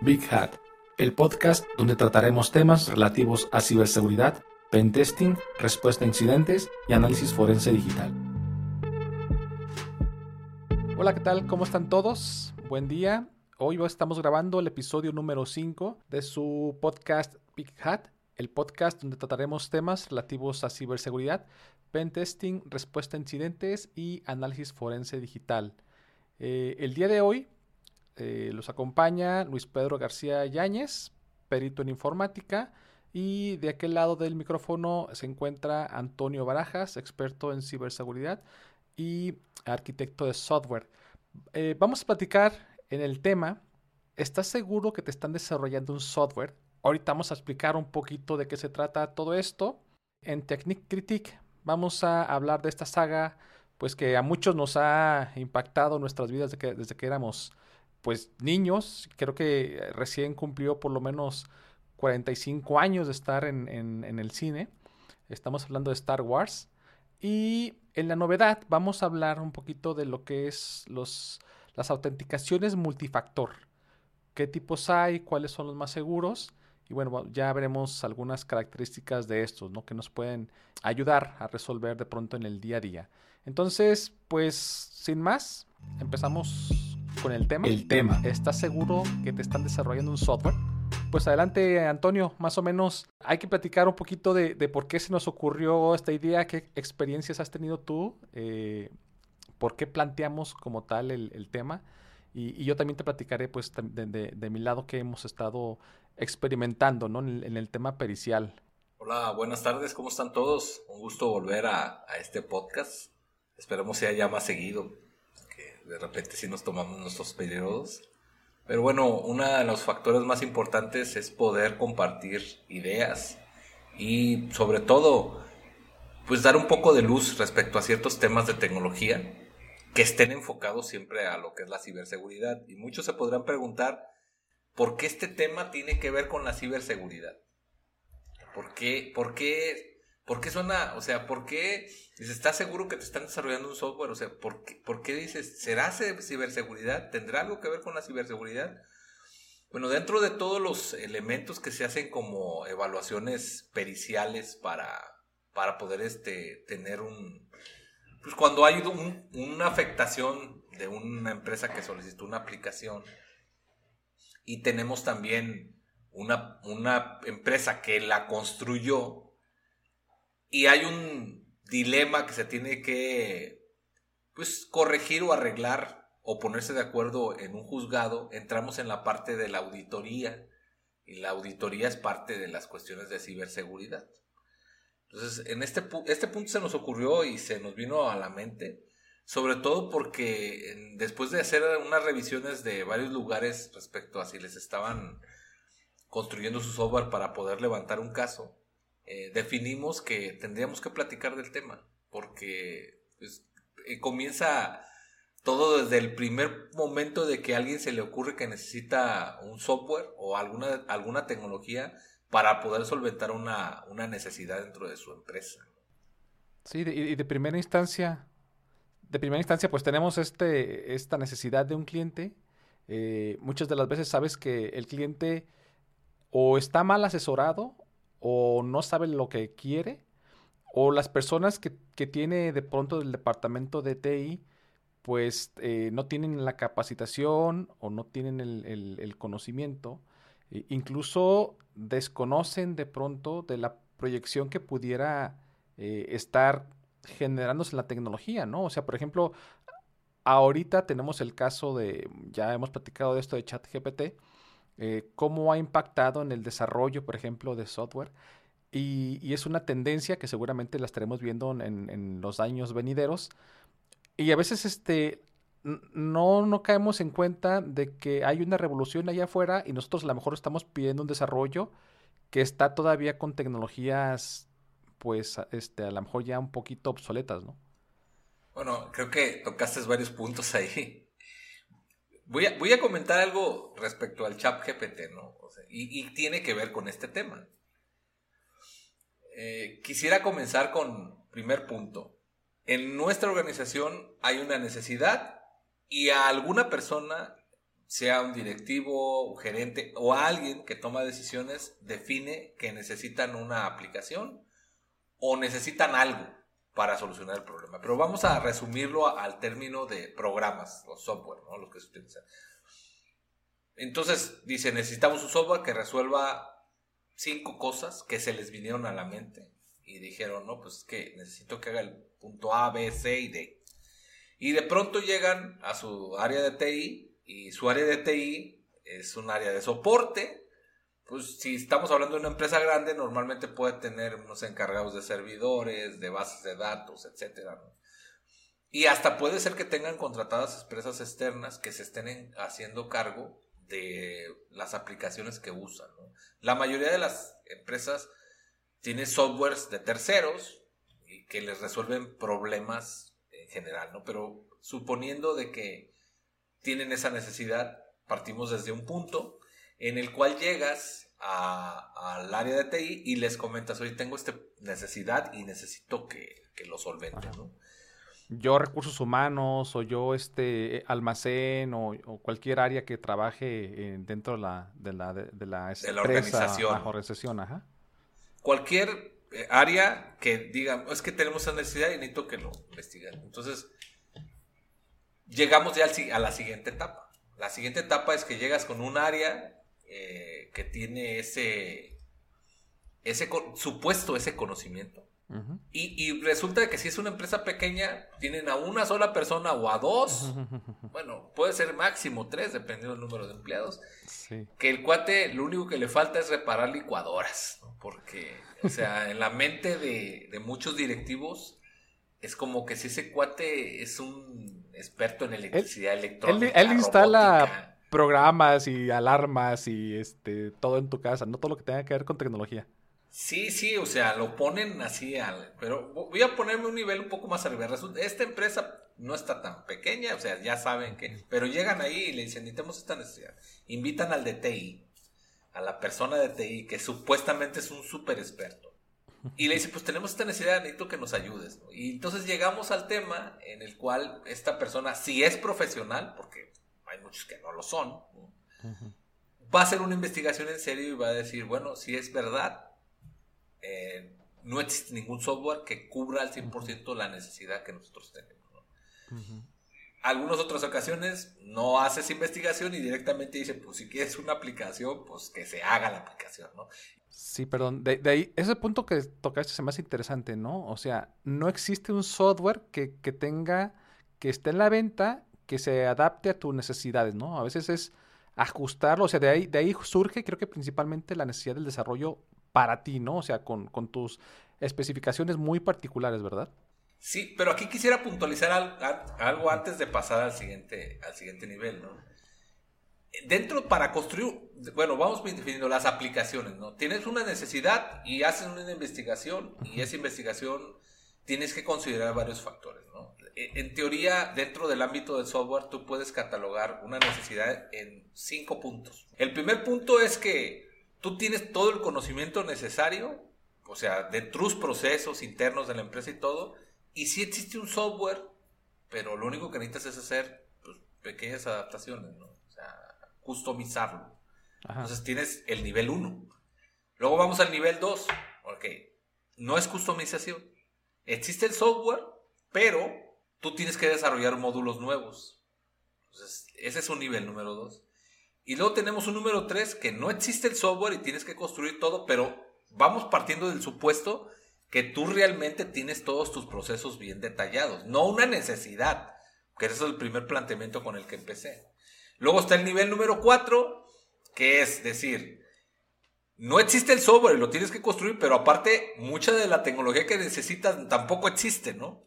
Big Hat, el podcast donde trataremos temas relativos a ciberseguridad, pentesting, respuesta a incidentes y análisis forense digital. Hola, ¿qué tal? ¿Cómo están todos? Buen día. Hoy estamos grabando el episodio número 5 de su podcast Big Hat, el podcast donde trataremos temas relativos a ciberseguridad, pentesting, respuesta a incidentes y análisis forense digital. Eh, el día de hoy eh, los acompaña Luis Pedro García Yáñez, perito en informática, y de aquel lado del micrófono se encuentra Antonio Barajas, experto en ciberseguridad y arquitecto de software. Eh, vamos a platicar en el tema, ¿estás seguro que te están desarrollando un software? Ahorita vamos a explicar un poquito de qué se trata todo esto. En Technique Critique vamos a hablar de esta saga, pues que a muchos nos ha impactado nuestras vidas desde que, desde que éramos pues niños. Creo que recién cumplió por lo menos 45 años de estar en, en el cine. Estamos hablando de Star Wars. Y en la novedad vamos a hablar un poquito de lo que es los, las autenticaciones multifactor. ¿Qué tipos hay? ¿Cuáles son los más seguros? Y bueno, ya veremos algunas características de estos, ¿no? Que nos pueden ayudar a resolver de pronto en el día a día. Entonces, pues, sin más, empezamos con el tema. El tema. ¿Estás seguro que te están desarrollando un software? Pues adelante, Antonio, más o menos hay que platicar un poquito de, por qué se nos ocurrió esta idea, qué experiencias has tenido tú, eh, por qué planteamos como tal el, tema. Y, yo también te platicaré, pues, de, mi lado que hemos estado experimentando, ¿no? En el, tema pericial. Hola, buenas tardes, ¿cómo están todos? Un gusto volver a, a este podcast. Esperemos sea ya más seguido, de repente sí nos tomamos nuestros periodos. Pero bueno, uno de los factores más importantes es poder compartir ideas y sobre todo, pues dar un poco de luz respecto a ciertos temas de tecnología que estén enfocados siempre a lo que es la ciberseguridad. Y muchos se podrán preguntar, ¿por qué este tema tiene que ver con la ciberseguridad? ¿Por qué, por qué ¿Por qué suena, o sea, por qué estás seguro que te están desarrollando un software? O sea, ¿por qué, por qué dices, ¿será ciberseguridad? ¿Tendrá algo que ver con la ciberseguridad? Bueno, dentro de todos los elementos que se hacen como evaluaciones periciales para, para poder este, tener un... Pues cuando hay una afectación de una empresa que solicitó una aplicación y tenemos también una, una empresa que la construyó, y hay un dilema que se tiene que pues corregir o arreglar o ponerse de acuerdo en un juzgado, entramos en la parte de la auditoría y la auditoría es parte de las cuestiones de ciberseguridad. Entonces, en este, este punto se nos ocurrió y se nos vino a la mente, sobre todo porque después de hacer unas revisiones de varios lugares respecto a si les estaban construyendo su software para poder levantar un caso, eh, definimos que tendríamos que platicar del tema, porque pues, eh, comienza todo desde el primer momento de que a alguien se le ocurre que necesita un software o alguna, alguna tecnología para poder solventar una, necesidad dentro de su empresa. Sí, y de primera instancia, de primera instancia, pues tenemos este, esta necesidad de un cliente. Eh, muchas de las veces sabes que el cliente o está mal asesorado o no sabe lo que quiere, o las personas que, tiene de pronto del departamento de TI, pues eh, no tienen la capacitación o no tienen el, conocimiento, e incluso desconocen de pronto de la proyección que pudiera eh, estar generándose la tecnología, ¿no? O sea, por ejemplo, ahorita tenemos el caso de, ya hemos platicado de esto de ChatGPT, eh, cómo ha impactado en el desarrollo, por ejemplo, de software. Y, es una tendencia que seguramente la estaremos viendo en, los años venideros. Y a veces este, no, no caemos en cuenta de que hay una revolución allá afuera y nosotros a lo mejor estamos pidiendo un desarrollo que está todavía con tecnologías, pues, este, a lo mejor ya un poquito obsoletas, ¿no? Bueno, creo que tocaste varios puntos ahí. Voy a, voy a comentar algo respecto al chat GPT, ¿no? y, tiene que ver con este tema. Eh, quisiera comenzar con primer punto. En nuestra organización hay una necesidad y a alguna persona sea un directivo, gerente o alguien que toma decisiones, define que necesitan una aplicación o necesitan algo para solucionar el problema. Pero vamos a resumirlo al término de programas o software, ¿no? Los que se utilizan. Entonces, dice, necesitamos un software que resuelva cinco cosas que se les vinieron a la mente y dijeron, no, pues que necesito que haga el punto A, B, C y D. Y de pronto llegan a su área de TI y su área de TI es un área de soporte. Pues si estamos hablando de una empresa grande, normalmente puede tener unos encargados de servidores, de bases de datos, etcétera. Y hasta puede ser que tengan contratadas empresas externas que se estén haciendo cargo de las aplicaciones que usan. La mayoría de las empresas tienen softwares de terceros y que les resuelven problemas en general, ¿no? Pero suponiendo de que tienen esa necesidad, partimos desde un punto en el cual llegas al área de TI y les comentas, oye, tengo esta necesidad y necesito que, lo solventen, ¿no? yo recursos humanos o yo este eh, almacén o, cualquier área que trabaje dentro de la, de la, de, la, organización. organización ajá. Cualquier eh, área que diga, es que tenemos esa necesidad y necesito que lo investiguen. Entonces, llegamos ya a la siguiente etapa. La siguiente etapa es que llegas con un área eh, que tiene ese, ese supuesto ese conocimiento y, resulta que si es una empresa pequeña, tienen a una sola persona o a dos. Bueno, puede ser máximo tres, dependiendo del número de empleados. Que el cuate lo único que le falta es reparar licuadoras. Porque, o sea, en la mente de, muchos directivos es como que si ese cuate es un experto en electricidad electrónica. Él, instala programas y alarmas y este todo en tu casa, no todo lo que tenga que ver con tecnología. Sí, sí, o sea, lo ponen así al... Pero voy a ponerme un nivel un poco más arriba. esta empresa no está tan pequeña, o sea, ya saben que... Pero llegan ahí y le dicen, necesitamos esta necesidad. Invitan al de TI, a la persona de TI, que supuestamente es un súper experto. Y le dice, pues tenemos esta necesidad, necesito que nos ayudes. Y entonces llegamos al tema en el cual esta persona, si es profesional, porque hay muchos que no lo son, va a hacer una investigación en serio y va a decir, bueno, si es verdad, eh, no existe ningún software que cubra al 100% la necesidad que nosotros tenemos. Algunas otras ocasiones no haces investigación y directamente dice, pues si quieres una aplicación, pues que se haga la aplicación, ¿no? Sí, perdón. De, ahí, ese punto que tocaste se me hace interesante, ¿no? O sea, no existe un software que, tenga, que esté en la venta, que se adapte a tus necesidades, ¿no? A veces es ajustarlo, o sea, de ahí, de ahí surge, creo que principalmente la necesidad del desarrollo para ti, ¿no? O sea, con, tus especificaciones muy particulares, ¿verdad? Sí, pero aquí quisiera puntualizar algo antes de pasar al siguiente, al siguiente nivel, ¿no? Dentro, para construir, bueno, vamos definiendo las aplicaciones, ¿no? Tienes una necesidad y haces una investigación y esa investigación tienes que considerar varios factores, ¿no? E, en teoría, dentro del ámbito del software, tú puedes catalogar una necesidad en cinco puntos. El primer punto es que tú tienes todo el conocimiento necesario, o sea, de tus procesos internos de la empresa y todo, y sí existe un software, pero lo único que necesitas es hacer pues, pequeñas adaptaciones, ¿no? O sea, customizarlo. Entonces tienes el nivel 1. Luego vamos al nivel 2. Ok, no es customización. Existe el software, pero tú tienes que desarrollar módulos nuevos. Entonces, ese es un nivel número 2. Y luego tenemos un número 3 que no existe el software y tienes que construir todo, pero vamos partiendo del supuesto que tú realmente tienes todos tus procesos bien detallados, no una necesidad, que ese es el primer planteamiento con el que empecé. Luego está el nivel número 4, que es decir, no existe el software lo tienes que construir, pero aparte mucha de la tecnología que necesitas tampoco existe, ¿no?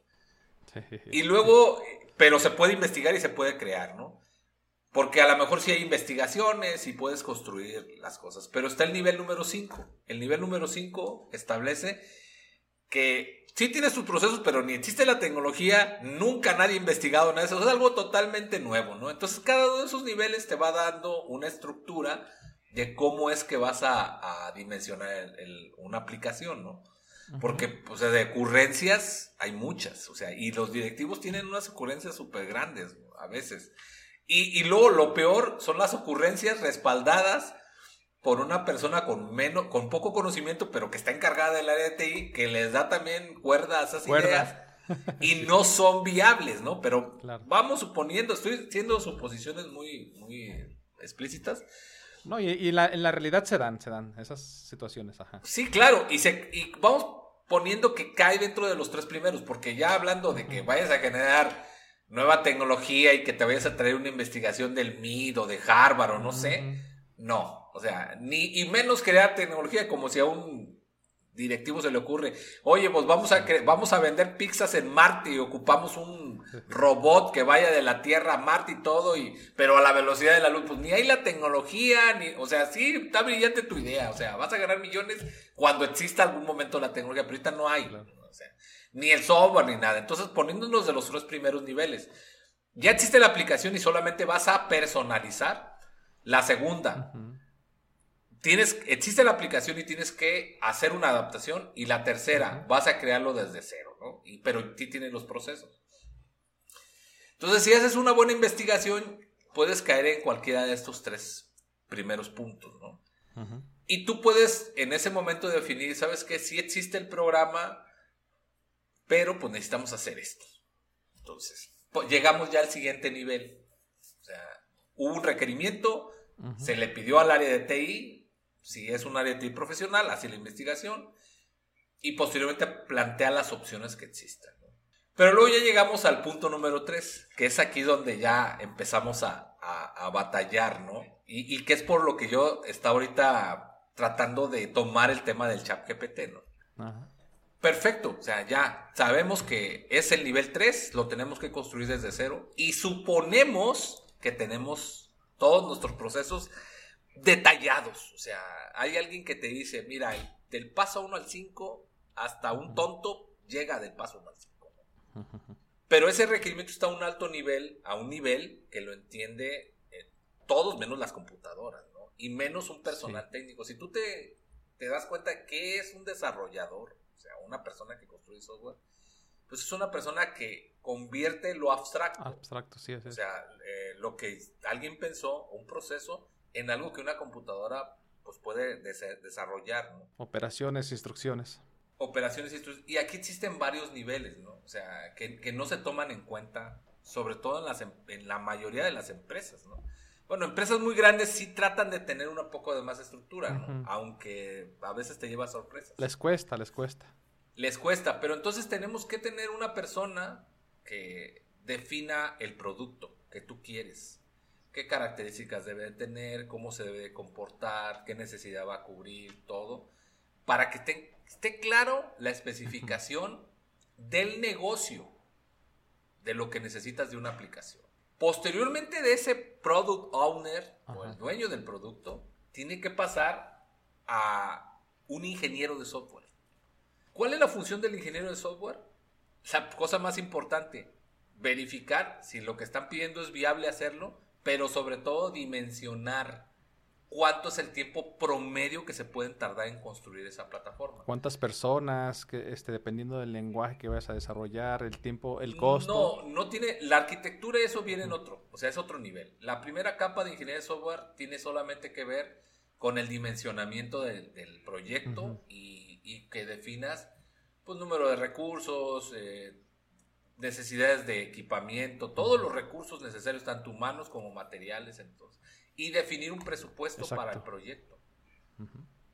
Y luego, pero se puede investigar y se puede crear, ¿no? Porque a lo mejor sí hay investigaciones y puedes construir las cosas. Pero está el nivel número 5. El nivel número 5 establece que sí tienes tus procesos, pero ni existe la tecnología, nunca nadie ha investigado nada de eso. Es algo totalmente nuevo, ¿no? Entonces cada uno de esos niveles te va dando una estructura de cómo es que vas a, dimensionar una aplicación, ¿no? Porque, pues, de ocurrencias hay muchas, o sea, y los directivos tienen unas ocurrencias súper grandes a veces. Y, y luego lo peor son las ocurrencias respaldadas por una persona con menos, con poco conocimiento, pero que está encargada del área de TI, que les da también cuerda a esas ideas y no son viables, ¿no? Pero vamos suponiendo, estoy haciendo suposiciones muy, muy explícitas. No, y, la, en la realidad se dan, se dan esas situaciones, ajá. Sí, claro, y, se, y vamos poniendo que cae dentro de los tres primeros, porque ya hablando de que vayas a generar nueva tecnología y que te vayas a traer una investigación del MIT o de Harvard o no sé, no, o sea, ni y menos crear tecnología como si a un directivo se le ocurre, oye, pues vamos a, vamos a vender pizzas en Marte y ocupamos un robot que vaya de la Tierra a Marte y todo, y, pero a la velocidad de la luz, pues ni hay la tecnología, ni, o sea, sí, está brillante tu idea, o sea, vas a ganar millones cuando exista algún momento la tecnología, pero ahorita no hay, o sea, ni el software ni nada. Entonces, poniéndonos de los tres primeros niveles, ya existe la aplicación y solamente vas a personalizar la segunda tienes, existe la aplicación y tienes que hacer una adaptación. Y la tercera, vas a crearlo desde cero, ¿no? Y, pero ti tienes los procesos. Entonces, si haces una buena investigación, puedes caer en cualquiera de estos tres primeros puntos, ¿no? Y tú puedes en ese momento definir, ¿sabes qué? Sí existe el programa, pero pues necesitamos hacer esto. Entonces, pues, llegamos ya al siguiente nivel. O sea, hubo un requerimiento, se le pidió al área de TI, si es un área de profesional, hace la investigación y posteriormente plantea las opciones que existan. Pero luego ya llegamos al punto número 3, que es aquí donde ya empezamos a, batallar, ¿no? Y, que es por lo que yo estaba ahorita tratando de tomar el tema del chat GPT, ¿no? Perfecto, o sea, ya sabemos que es el nivel 3, lo tenemos que construir desde cero y suponemos que tenemos todos nuestros procesos detallados. O sea, hay alguien que te dice, mira, del paso 1 al 5, hasta un tonto llega del paso 1 al 5. Pero ese requerimiento está a un alto nivel, a un nivel que lo entiende eh, todos menos las computadoras, ¿no? Y menos un personal técnico. Si tú te, te das cuenta que es un desarrollador, o sea, una persona que construye software, pues es una persona que convierte lo abstracto. Abstracto, sí, O sea, eh, lo que alguien pensó, un proceso, en algo que una computadora pues puede desarrollar, ¿no? Operaciones, instrucciones. Operaciones, instrucciones. Y aquí existen varios niveles, ¿no? O sea, que, no se toman en cuenta, sobre todo en, las, em, en la mayoría de las empresas, ¿no? Bueno, empresas muy grandes sí tratan de tener un poco de más estructura, ¿no? Aunque a veces te lleva sorpresas. Les cuesta, les cuesta. Les cuesta, pero entonces tenemos que tener una persona que defina el producto que tú quieres qué características debe tener, cómo se debe comportar, qué necesidad va a cubrir, todo, para que esté claro la especificación del negocio, de lo que necesitas de una aplicación. Posteriormente de ese product owner o el dueño del producto, tiene que pasar a un ingeniero de software. ¿Cuál es la función del ingeniero de software? La cosa más importante, verificar si lo que están pidiendo es viable hacerlo pero sobre todo dimensionar cuánto es el tiempo promedio que se pueden tardar en construir esa plataforma. ¿Cuántas personas, que, este, dependiendo del lenguaje que vayas a desarrollar, el tiempo, el costo? No, no tiene, la arquitectura eso viene en otro, o sea, es otro nivel. La primera capa de ingeniería de software tiene solamente que ver con el dimensionamiento del, proyecto y, y, que definas, pues, número de recursos, eh, necesidades de equipamiento, todos los recursos necesarios, tanto humanos como materiales, entonces, y definir un presupuesto para el proyecto.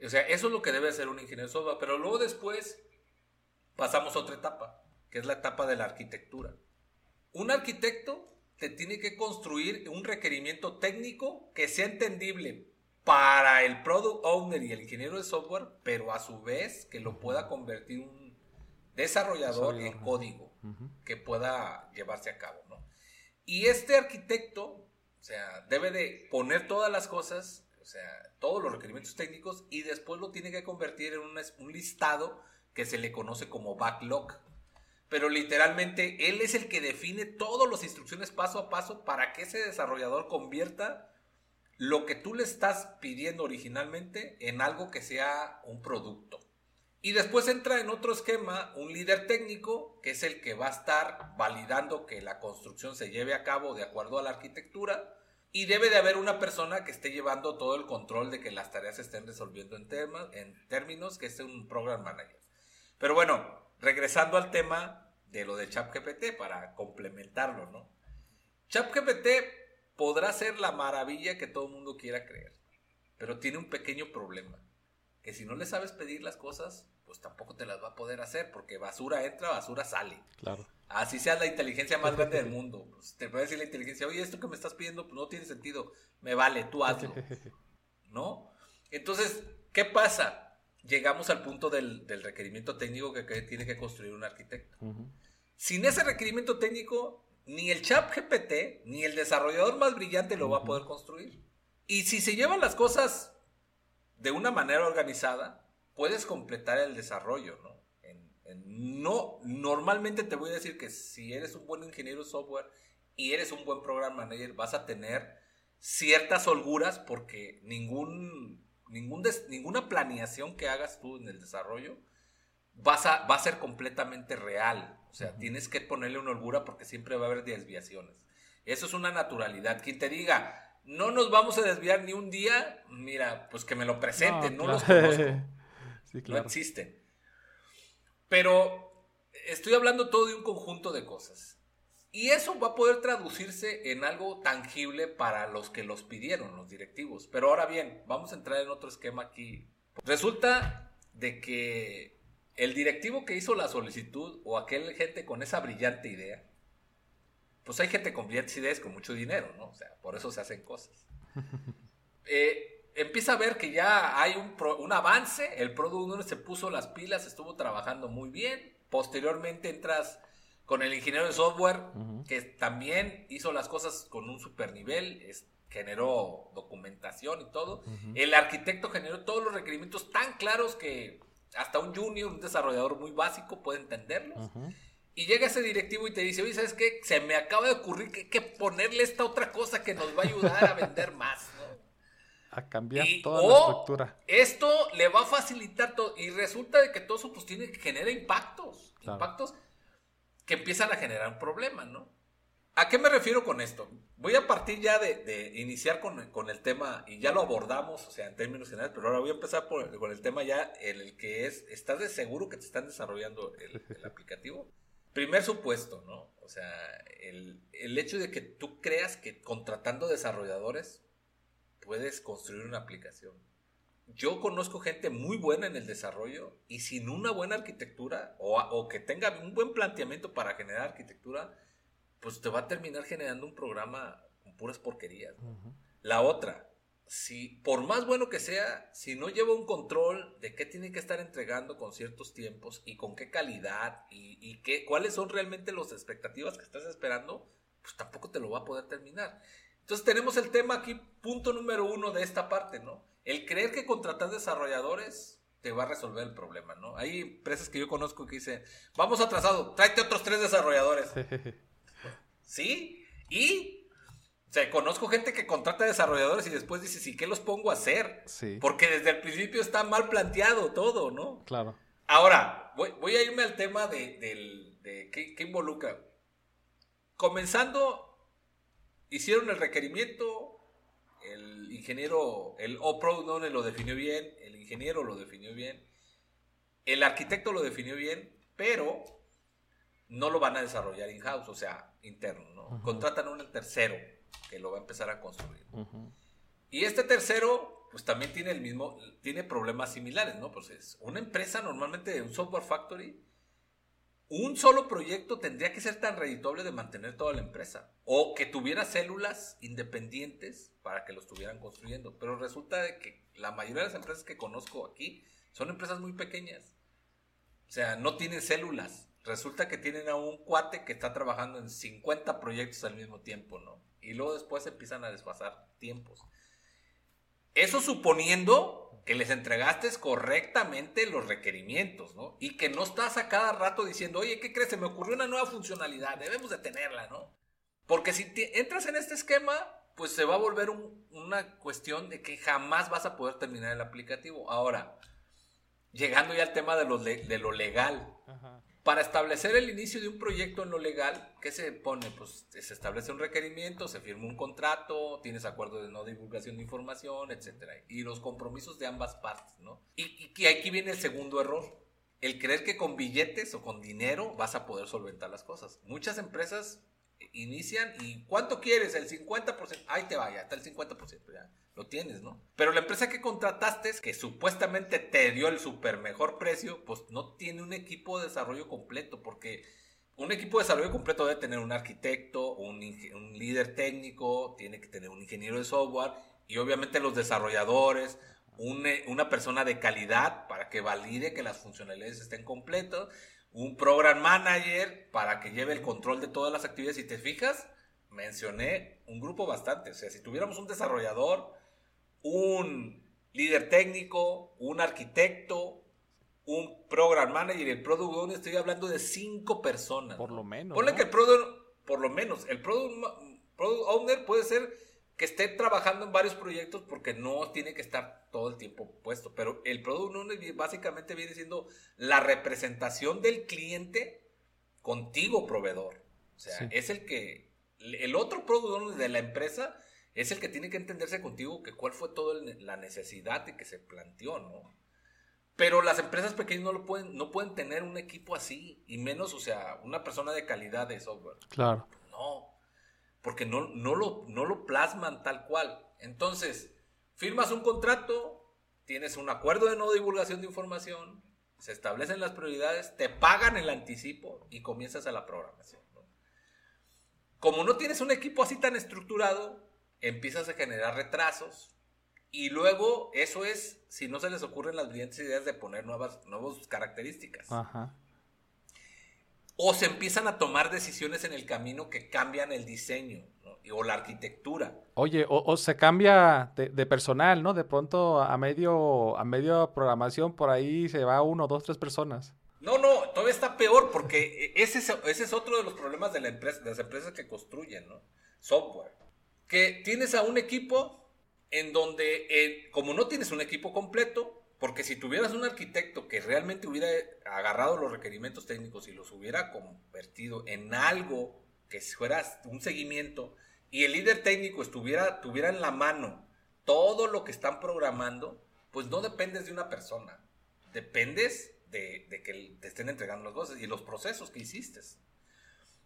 O sea, eso es lo que debe hacer un ingeniero de software, pero luego después pasamos a otra etapa, que es la etapa de la arquitectura. Un arquitecto te tiene que construir un requerimiento técnico que sea entendible para el product owner y el ingeniero de software, pero a su vez que lo pueda convertir un desarrollador en código que pueda llevarse a cabo, ¿no? Y este arquitecto, o sea, debe de poner todas las cosas, o sea, todos los requerimientos técnicos y después lo tiene que convertir en un, listado que se le conoce como backlog. Pero literalmente él es el que define todas las instrucciones paso a paso para que ese desarrollador convierta lo que tú le estás pidiendo originalmente en algo que sea un producto. Y después entra en otro esquema un líder técnico, que es el que va a estar validando que la construcción se lleve a cabo de acuerdo a la arquitectura. Y debe de haber una persona que esté llevando todo el control de que las tareas se estén resolviendo en, términos, que es un program manager. Pero bueno, regresando al tema de lo de ChatGPT para complementarlo, ¿no? ChatGPT podrá ser la maravilla que todo el mundo quiera creer, pero tiene un pequeño problema, que si no le sabes pedir las cosas, pues tampoco te las va a poder hacer, porque basura entra, basura sale. Claro. Así sea la inteligencia más grande del mundo. Pues, te puede decir la inteligencia, oye, esto que me estás pidiendo pues, no tiene sentido, me vale, tú hazlo. ¿No? Entonces, ¿qué pasa? Llegamos al punto del, requerimiento técnico que, tiene que construir un arquitecto. Sin ese requerimiento técnico, ni el chat GPT, ni el desarrollador más brillante lo va a poder construir. Y si se llevan las cosas de una manera organizada, puedes completar el desarrollo, ¿no? no, normalmente te voy a decir que si eres un buen ingeniero de software y eres un buen program manager, vas a tener ciertas holguras porque ningún, ningún ninguna planeación que hagas tú en el desarrollo vas a, va a ser completamente real. O sea, tienes que ponerle una holgura porque siempre va a haber desviaciones. Eso es una naturalidad. Quien te diga, no nos vamos a desviar ni un día, mira, pues que me lo presente, no, los conozco. No existen. Pero estoy hablando todo de un conjunto de cosas. Y eso va a poder traducirse en algo tangible para los que los pidieron, los directivos. Pero ahora bien, vamos a entrar en otro esquema aquí. Resulta de que el directivo que hizo la solicitud o aquel gente con esa brillante idea, pues hay gente con brillantes ideas con mucho dinero, ¿no? O sea, por eso se hacen cosas. Eh, empieza a ver que ya hay un, un avance, el Product se puso las pilas, estuvo trabajando muy bien, posteriormente entras con el ingeniero de software, que también hizo las cosas con un super nivel, generó documentación y todo, el arquitecto generó todos los requerimientos tan claros que hasta un junior, un desarrollador muy básico puede entenderlos. Y llega ese directivo y te dice, oye, ¿sabes qué? Se me acaba de ocurrir que hay que ponerle esta otra cosa que nos va a ayudar a vender más, ¿no? a cambiar toda la estructura. Esto le va a facilitar todo. Y resulta de que todo eso pues tiene que generar impactos. Impactos que empiezan a generar un problema, ¿no? ¿A qué me refiero con esto? Voy a partir ya de, iniciar con, el tema, y ya lo abordamos, o sea, en términos generales, pero ahora voy a empezar con el tema ya en el que es, ¿estás de seguro que te están desarrollando el, aplicativo? Primer supuesto, ¿no? O sea, el, el hecho de que tú creas que contratando desarrolladores puedes construir una aplicación. Yo conozco gente muy buena en el desarrollo y sin una buena arquitectura o, que tenga un buen planteamiento para generar arquitectura, pues te va a terminar generando un programa con puras porquerías. La otra, si por más bueno que sea, si no lleva un control de qué tiene que estar entregando con ciertos tiempos y con qué calidad y, y qué, cuáles son realmente las expectativas que estás esperando, pues tampoco te lo va a poder terminar. Entonces tenemos el tema aquí, punto número uno de esta parte, ¿no? El creer que contratar desarrolladores te va a resolver el problema, ¿no? Hay empresas que yo conozco que dicen, vamos atrasado, tráete otros tres desarrolladores. ¿Sí? Y, o sea, conozco gente que contrata desarrolladores y después dice, ¿sí qué los pongo a hacer? Sí. Porque desde el principio está mal planteado todo, ¿no? Claro. Ahora, voy, a irme al tema de, de ¿qué, ¿qué involucra. Comenzando hicieron el requerimiento, el ingeniero, el OPRO no lo definió bien, el ingeniero lo definió bien, el arquitecto lo definió bien, pero no lo van a desarrollar in-house, o sea, interno, ¿no? Contratan a un tercero que lo va a empezar a construir. Y este tercero, pues también tiene el mismo, tiene problemas similares, ¿no? Pues es una empresa normalmente, un software factory, un solo proyecto tendría que ser tan redituable de mantener toda la empresa. O que tuviera células independientes para que lo estuvieran construyendo. Pero resulta de que la mayoría de las empresas que conozco aquí son empresas muy pequeñas. O sea, no tienen células. Resulta que tienen a un cuate que está trabajando en 50 proyectos al mismo tiempo, ¿no? Y luego después empiezan a desfasar tiempos. Eso suponiendo que les entregaste correctamente los requerimientos, ¿no? Y que no estás a cada rato diciendo, oye, ¿qué crees? Se me ocurrió una nueva funcionalidad, debemos de tenerla, ¿no? Porque si entras en este esquema, pues se va a volver una cuestión de que jamás vas a poder terminar el aplicativo. Ahora, llegando ya al tema de lo, de lo legal. Para establecer el inicio de un proyecto en lo legal, ¿qué se pone? Pues se establece un requerimiento, se firma un contrato, tienes acuerdo de no divulgación de información, etcétera, y los compromisos de ambas partes, ¿no? Y, y aquí viene el segundo error, el creer que con billetes o con dinero vas a poder solventar las cosas. Muchas empresas inician y ¿cuánto quieres? El 50%, ahí te vaya, hasta el 50%, ya lo tienes, ¿no? Pero la empresa que contrataste, que supuestamente te dio el super mejor precio, pues no tiene un equipo de desarrollo completo, porque un equipo de desarrollo completo debe tener un arquitecto, un, líder técnico, tiene que tener un ingeniero de software y obviamente los desarrolladores, una persona de calidad para que valide que las funcionalidades estén completas, un program manager para que lleve el control de todas las actividades. Si te fijas, mencioné un grupo bastante. O sea, si tuviéramos un desarrollador, un líder técnico, un arquitecto, un program manager y el product owner, estoy hablando de cinco personas. Por lo menos. Ponle que el product, por lo menos, el product, product owner puede ser que esté trabajando en varios proyectos porque no tiene que estar todo el tiempo puesto. Pero el product owner básicamente viene siendo la representación del cliente contigo, proveedor. O sea, es el que, el otro product owner de la empresa es el que tiene que entenderse contigo que cuál fue toda la necesidad de que se planteó, ¿no? Pero las empresas pequeñas no lo pueden, no pueden tener un equipo así, y menos, o sea, una persona de calidad de software. Claro. No, porque no, no, lo, no lo plasman tal cual. Entonces, firmas un contrato, tienes un acuerdo de no divulgación de información, se establecen las prioridades, te pagan el anticipo y comienzas a la programación. Como no tienes un equipo así tan estructurado, empiezas a generar retrasos y luego eso es si no se les ocurren las brillantes ideas de poner nuevas, nuevas características. O se empiezan a tomar decisiones en el camino que cambian el diseño o la arquitectura. Oye, o, se cambia de, personal, ¿no? De pronto a medio, a medio programación por ahí se va uno, dos, tres personas. No, no, todavía está peor porque ese es, ese es otro de los problemas de, la empresa, de las empresas que construyen, ¿no? Software que tienes a un equipo en donde, eh, como no tienes un equipo completo, porque si tuvieras un arquitecto que realmente hubiera agarrado los requerimientos técnicos y los hubiera convertido en algo que fuera un seguimiento y el líder técnico estuviera tuviera en la mano todo lo que están programando, pues no dependes de una persona, dependes de, de que te estén entregando las cosas y los procesos que hiciste.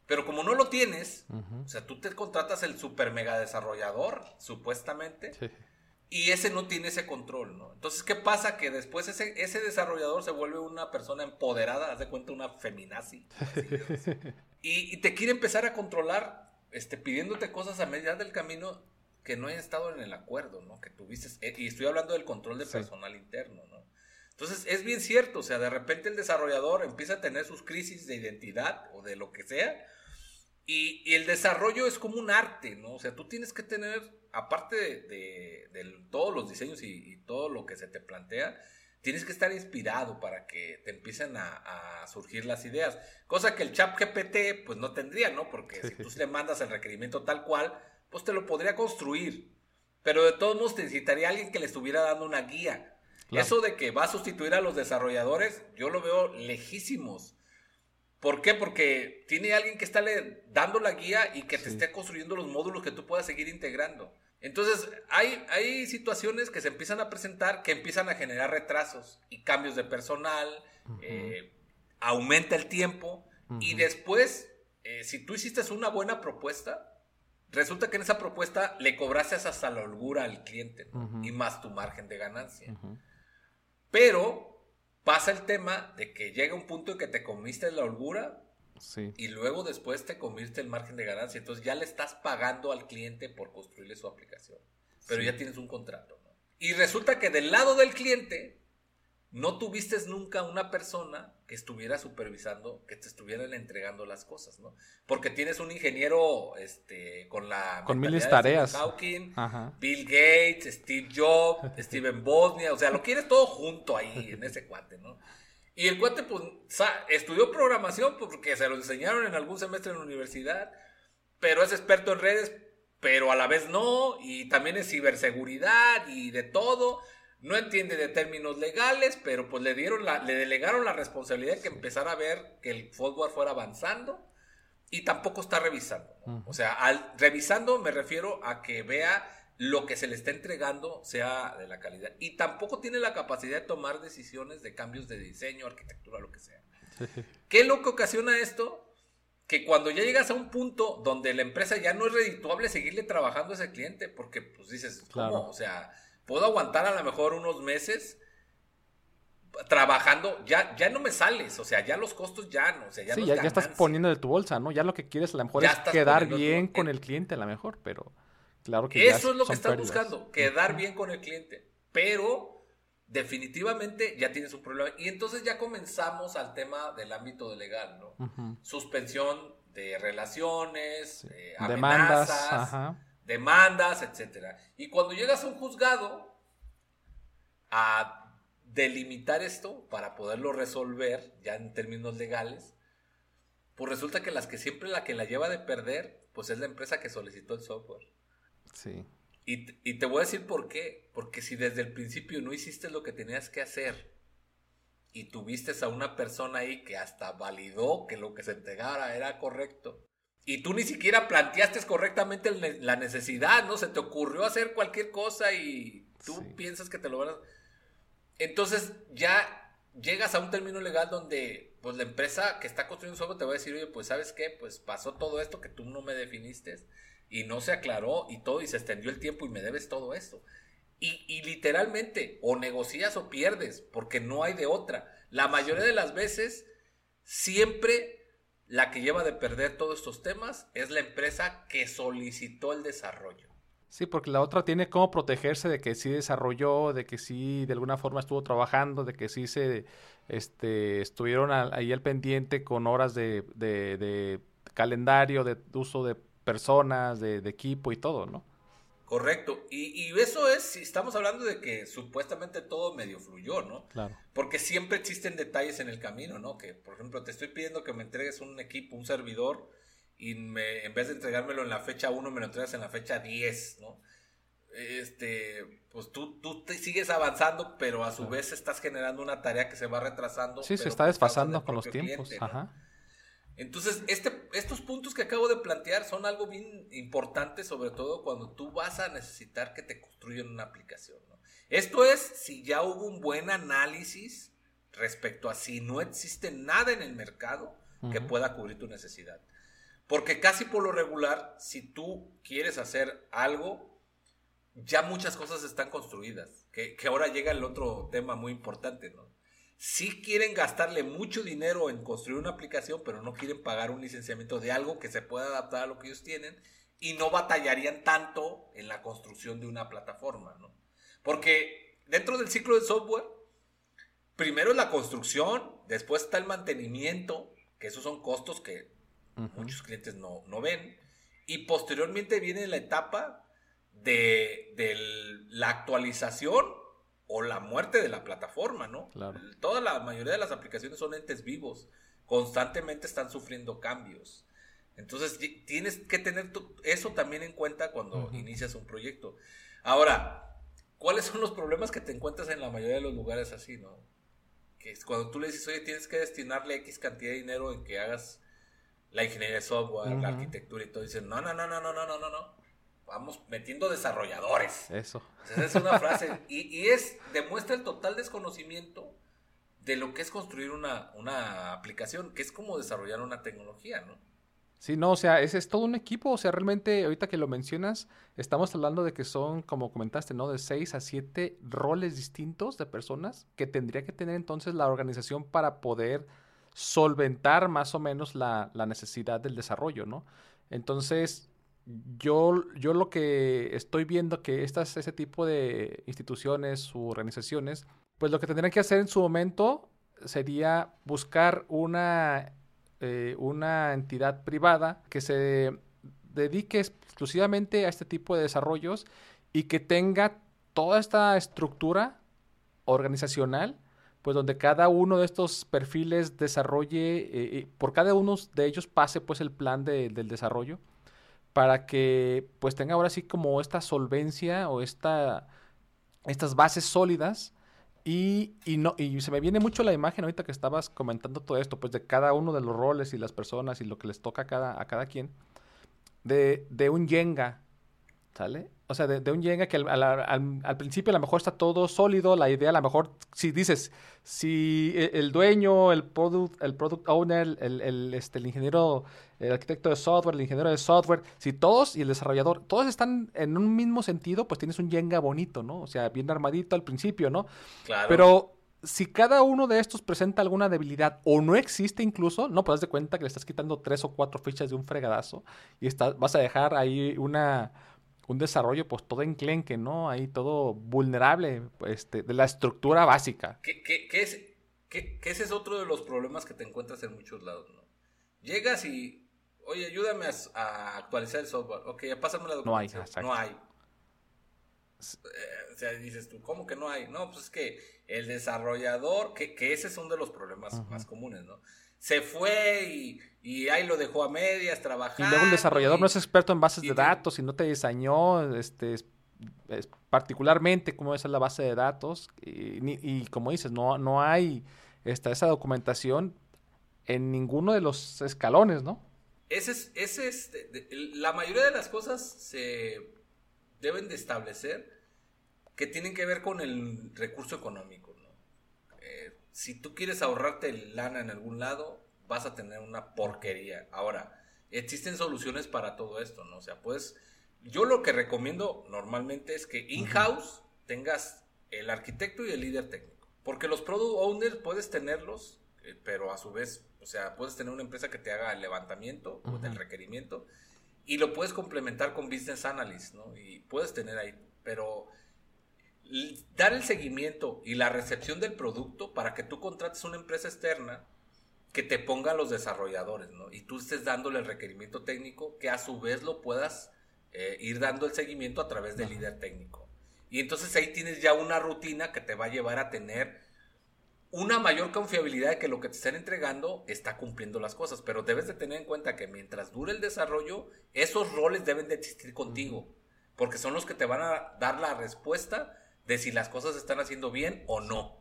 Pero como no lo tienes, o sea, tú te contratas el super mega desarrollador, supuestamente, y ese no tiene ese control, ¿no? Entonces, ¿qué pasa? Que después ese, ese desarrollador se vuelve una persona empoderada, haz de cuenta una feminazi, y, y, te quiere empezar a controlar, este, pidiéndote cosas a medida del camino que no hayan estado en el acuerdo, ¿no? Que tuviste, eh, y estoy hablando del control de personal interno, ¿no? Entonces, es bien cierto, o sea, de repente el desarrollador empieza a tener sus crisis de identidad o de lo que sea, y, el desarrollo es como un arte, ¿no? O sea, tú tienes que tener, aparte de, todos los diseños y, todo lo que se te plantea, tienes que estar inspirado para que te empiecen a, surgir las ideas. Cosa que el chat GPT, pues no tendría, ¿no? Porque si tú le mandas el requerimiento tal cual, pues te lo podría construir. Pero de todos modos necesitaría alguien que le estuviera dando una guía. Eso de que va a sustituir a los desarrolladores, yo lo veo lejísimos. ¿Por qué? Porque tiene alguien que está dando la guía y que te esté construyendo los módulos que tú puedas seguir integrando. Entonces, hay, hay situaciones que se empiezan a presentar que empiezan a generar retrasos y cambios de personal, eh, aumenta el tiempo y después, eh, si tú hiciste una buena propuesta, resulta que en esa propuesta le cobraste hasta la holgura al cliente y más tu margen de ganancia. Pero pasa el tema de que llega un punto en que te comiste la holgura y luego después te comiste el margen de ganancia. Entonces ya le estás pagando al cliente por construirle su aplicación. Pero ya tienes un contrato. Y resulta que del lado del cliente no tuviste nunca una persona que estuviera supervisando, que te estuvieran entregando las cosas, ¿no? Porque tienes un ingeniero este, con la... Con miles tareas. Hawking, Bill Gates, Steve Jobs, Steven Bosnia, o sea, lo quieres todo junto ahí en ese cuate, ¿no? Y el cuate, pues, estudió programación porque se lo enseñaron en algún semestre en la universidad, pero es experto en redes, pero a la vez no, y también es ciberseguridad y de todo no entiende de términos legales, pero pues le dieron la, le delegaron la responsabilidad de que empezara a ver que el software fuera avanzando y tampoco está revisando. O sea, al revisando me refiero a que vea lo que se le está entregando sea de la calidad. Y tampoco tiene la capacidad de tomar decisiones de cambios de diseño, arquitectura, lo que sea. ¿Qué es lo que ocasiona esto? Que cuando ya llegas a un punto donde la empresa ya no es redituable seguirle trabajando a ese cliente, porque pues dices, ¿cómo? O sea, puedo aguantar a lo mejor unos meses trabajando, ya, ya no me sales, o sea, ya los costos ya no, o sea, ya Sí, ya, ya, estás poniendo de tu bolsa, ¿no? Ya lo que quieres a lo mejor es quedar bien con el cliente a lo mejor, pero claro que Eso es lo que estás buscando, quedar bien con el cliente, pero definitivamente ya tienes un problema. Y entonces ya comenzamos al tema del ámbito legal, ¿no? Suspensión de relaciones, eh, amenazas, demandas, etcétera. Y cuando llegas a un juzgado a delimitar esto para poderlo resolver ya en términos legales, pues resulta que las que siempre la que la lleva de perder, pues es la empresa que solicitó el software. Sí. Y, y, te voy a decir por qué. Porque si desde el principio no hiciste lo que tenías que hacer y tuviste a una persona ahí que hasta validó que lo que se entregara era correcto, y tú ni siquiera planteaste correctamente la necesidad, ¿no? Se te ocurrió hacer cualquier cosa y tú piensas que te lo van a entonces ya llegas a un término legal donde pues la empresa que está construyendo software te va a decir, oye, pues sabes qué, pues pasó todo esto que tú no me definiste y no se aclaró y todo y se extendió el tiempo y me debes todo esto. Y, y literalmente o negocias o pierdes porque no hay de otra. La mayoría de las veces siempre la que lleva de perder todos estos temas es la empresa que solicitó el desarrollo. Sí, porque la otra tiene cómo protegerse de que sí desarrolló, de que sí de alguna forma estuvo trabajando, de que sí se este, estuvieron ahí al pendiente con horas de, de, calendario, de uso de personas, de, equipo y todo, ¿no? Correcto. Y, y, eso es, si estamos hablando de que supuestamente todo medio fluyó, ¿no? Claro. Porque siempre existen detalles en el camino, ¿no? Que, por ejemplo, te estoy pidiendo que me entregues un equipo, un servidor, y me, en vez de entregármelo en la fecha 1, me lo entregas en la fecha 10, ¿no? Este, pues tú, tú te sigues avanzando, pero a su vez estás generando una tarea que se va retrasando. Sí, se está desfasando con los tiempos. Ajá. Entonces, este, estos puntos que acabo de plantear son algo bien importante, sobre todo cuando tú vas a necesitar que te construyan una aplicación. ¿no? Esto es si ya hubo un buen análisis respecto a si no existe nada en el mercado que pueda cubrir tu necesidad. Porque casi por lo regular, si tú quieres hacer algo, ya muchas cosas están construidas. Que, ahora llega el otro tema muy importante, ¿no? Sí quieren gastarle mucho dinero en construir una aplicación, pero no quieren pagar un licenciamiento de algo que se pueda adaptar a lo que ellos tienen y no batallarían tanto en la construcción de una plataforma, ¿no? Porque dentro del ciclo de software, primero es la construcción, después está el mantenimiento, que esos son costos que muchos clientes no, ven. Y posteriormente viene la etapa de, la actualización o la muerte de la plataforma, ¿no? Toda la mayoría de las aplicaciones son entes vivos, constantemente están sufriendo cambios. Entonces tienes que tener eso también en cuenta cuando inicias un proyecto. Ahora, ¿cuáles son los problemas que te encuentras en la mayoría de los lugares así, no? Que es cuando tú le dices, oye, tienes que destinarle X cantidad de dinero en que hagas la ingeniería de software, la arquitectura y todo, dicen, no, no, no, no, no, no, no, no, no. Vamos metiendo desarrolladores. Eso. Esa es una frase. y, y, es, demuestra el total desconocimiento de lo que es construir una, una aplicación, que es como desarrollar una tecnología, ¿no? Sí, no, o sea, ese es todo un equipo, o sea, realmente ahorita que lo mencionas, estamos hablando de que son, como comentaste, ¿no? De seis a siete roles distintos de personas que tendría que tener entonces la organización para poder solventar más o menos la, necesidad del desarrollo, ¿no? Entonces, yo, yo lo que estoy viendo que estas, ese tipo de instituciones u organizaciones, pues lo que tendrían que hacer en su momento sería buscar una, eh, una entidad privada que se dedique exclusivamente a este tipo de desarrollos y que tenga toda esta estructura organizacional pues donde cada uno de estos perfiles desarrolle, eh, eh, por cada uno de ellos pase pues el plan del desarrollo para que pues tenga ahora sí como esta solvencia o esta estas bases sólidas y, no, y se me viene mucho la imagen ahorita que estabas comentando todo esto, pues de cada uno de los roles y las personas y lo que les toca a cada, a cada quien, de, de un Jenga, ¿sale? O sea, de, un Jenga que al, principio a lo mejor está todo sólido, la idea a lo mejor, si dices, si e, el, dueño, el product, el product owner, el, este, el ingeniero, el arquitecto de software, el ingeniero de software, si todos y el desarrollador, todos están en un mismo sentido, pues tienes un Jenga bonito, ¿no? O sea, bien armadito al principio, ¿no? Claro. Pero si cada uno de estos presenta alguna debilidad o no existe incluso, no puedes de cuenta que le estás quitando tres o cuatro fichas de un fregadazo y estás, vas a dejar ahí una un desarrollo pues todo enclenque, ¿no? Ahí todo vulnerable este, de la estructura básica. ¿Qué, es, qué, ese es otro de los problemas que te encuentras en muchos lados, ¿no? Llegas y, oye, ayúdame a, actualizar el software. Ok, pásame la documentación. No hay, No hay. Eh, o sea, dices tú, ¿cómo que no hay? No, pues es que el desarrollador, que, que ese es uno de los problemas más comunes, ¿no? Se fue y, ahí lo dejó a medias trabajando. Y luego el desarrollador no es experto en bases de datos y no te diseñó este, particularmente cómo es la base de datos. Y, como dices, no, no hay esta, esa documentación en ninguno de los escalones, ¿no? Ese es, ese es, la mayoría de las cosas se deben de establecer que tienen que ver con el recurso económico si tú quieres ahorrarte lana en algún lado, vas a tener una porquería. Ahora, existen soluciones para todo esto, ¿no? O sea, pues yo lo que recomiendo normalmente es que in-house tengas el arquitecto y el líder técnico. Porque los product owners puedes tenerlos, eh, pero a su vez, o sea, puedes tener una empresa que te haga el levantamiento o el requerimiento y lo puedes complementar con business analyst, ¿no? Y puedes tener ahí, pero dar el seguimiento y la recepción del producto para que tú contrates una empresa externa que te ponga a los desarrolladores, ¿no? Y tú estés dándole el requerimiento técnico que a su vez lo puedas eh, ir dando el seguimiento a través del líder técnico. Y entonces ahí tienes ya una rutina que te va a llevar a tener una mayor confiabilidad de que lo que te están entregando está cumpliendo las cosas. Pero debes de tener en cuenta que mientras dure el desarrollo, esos roles deben de existir contigo. Porque son los que te van a dar la respuesta de si las cosas se están haciendo bien o no.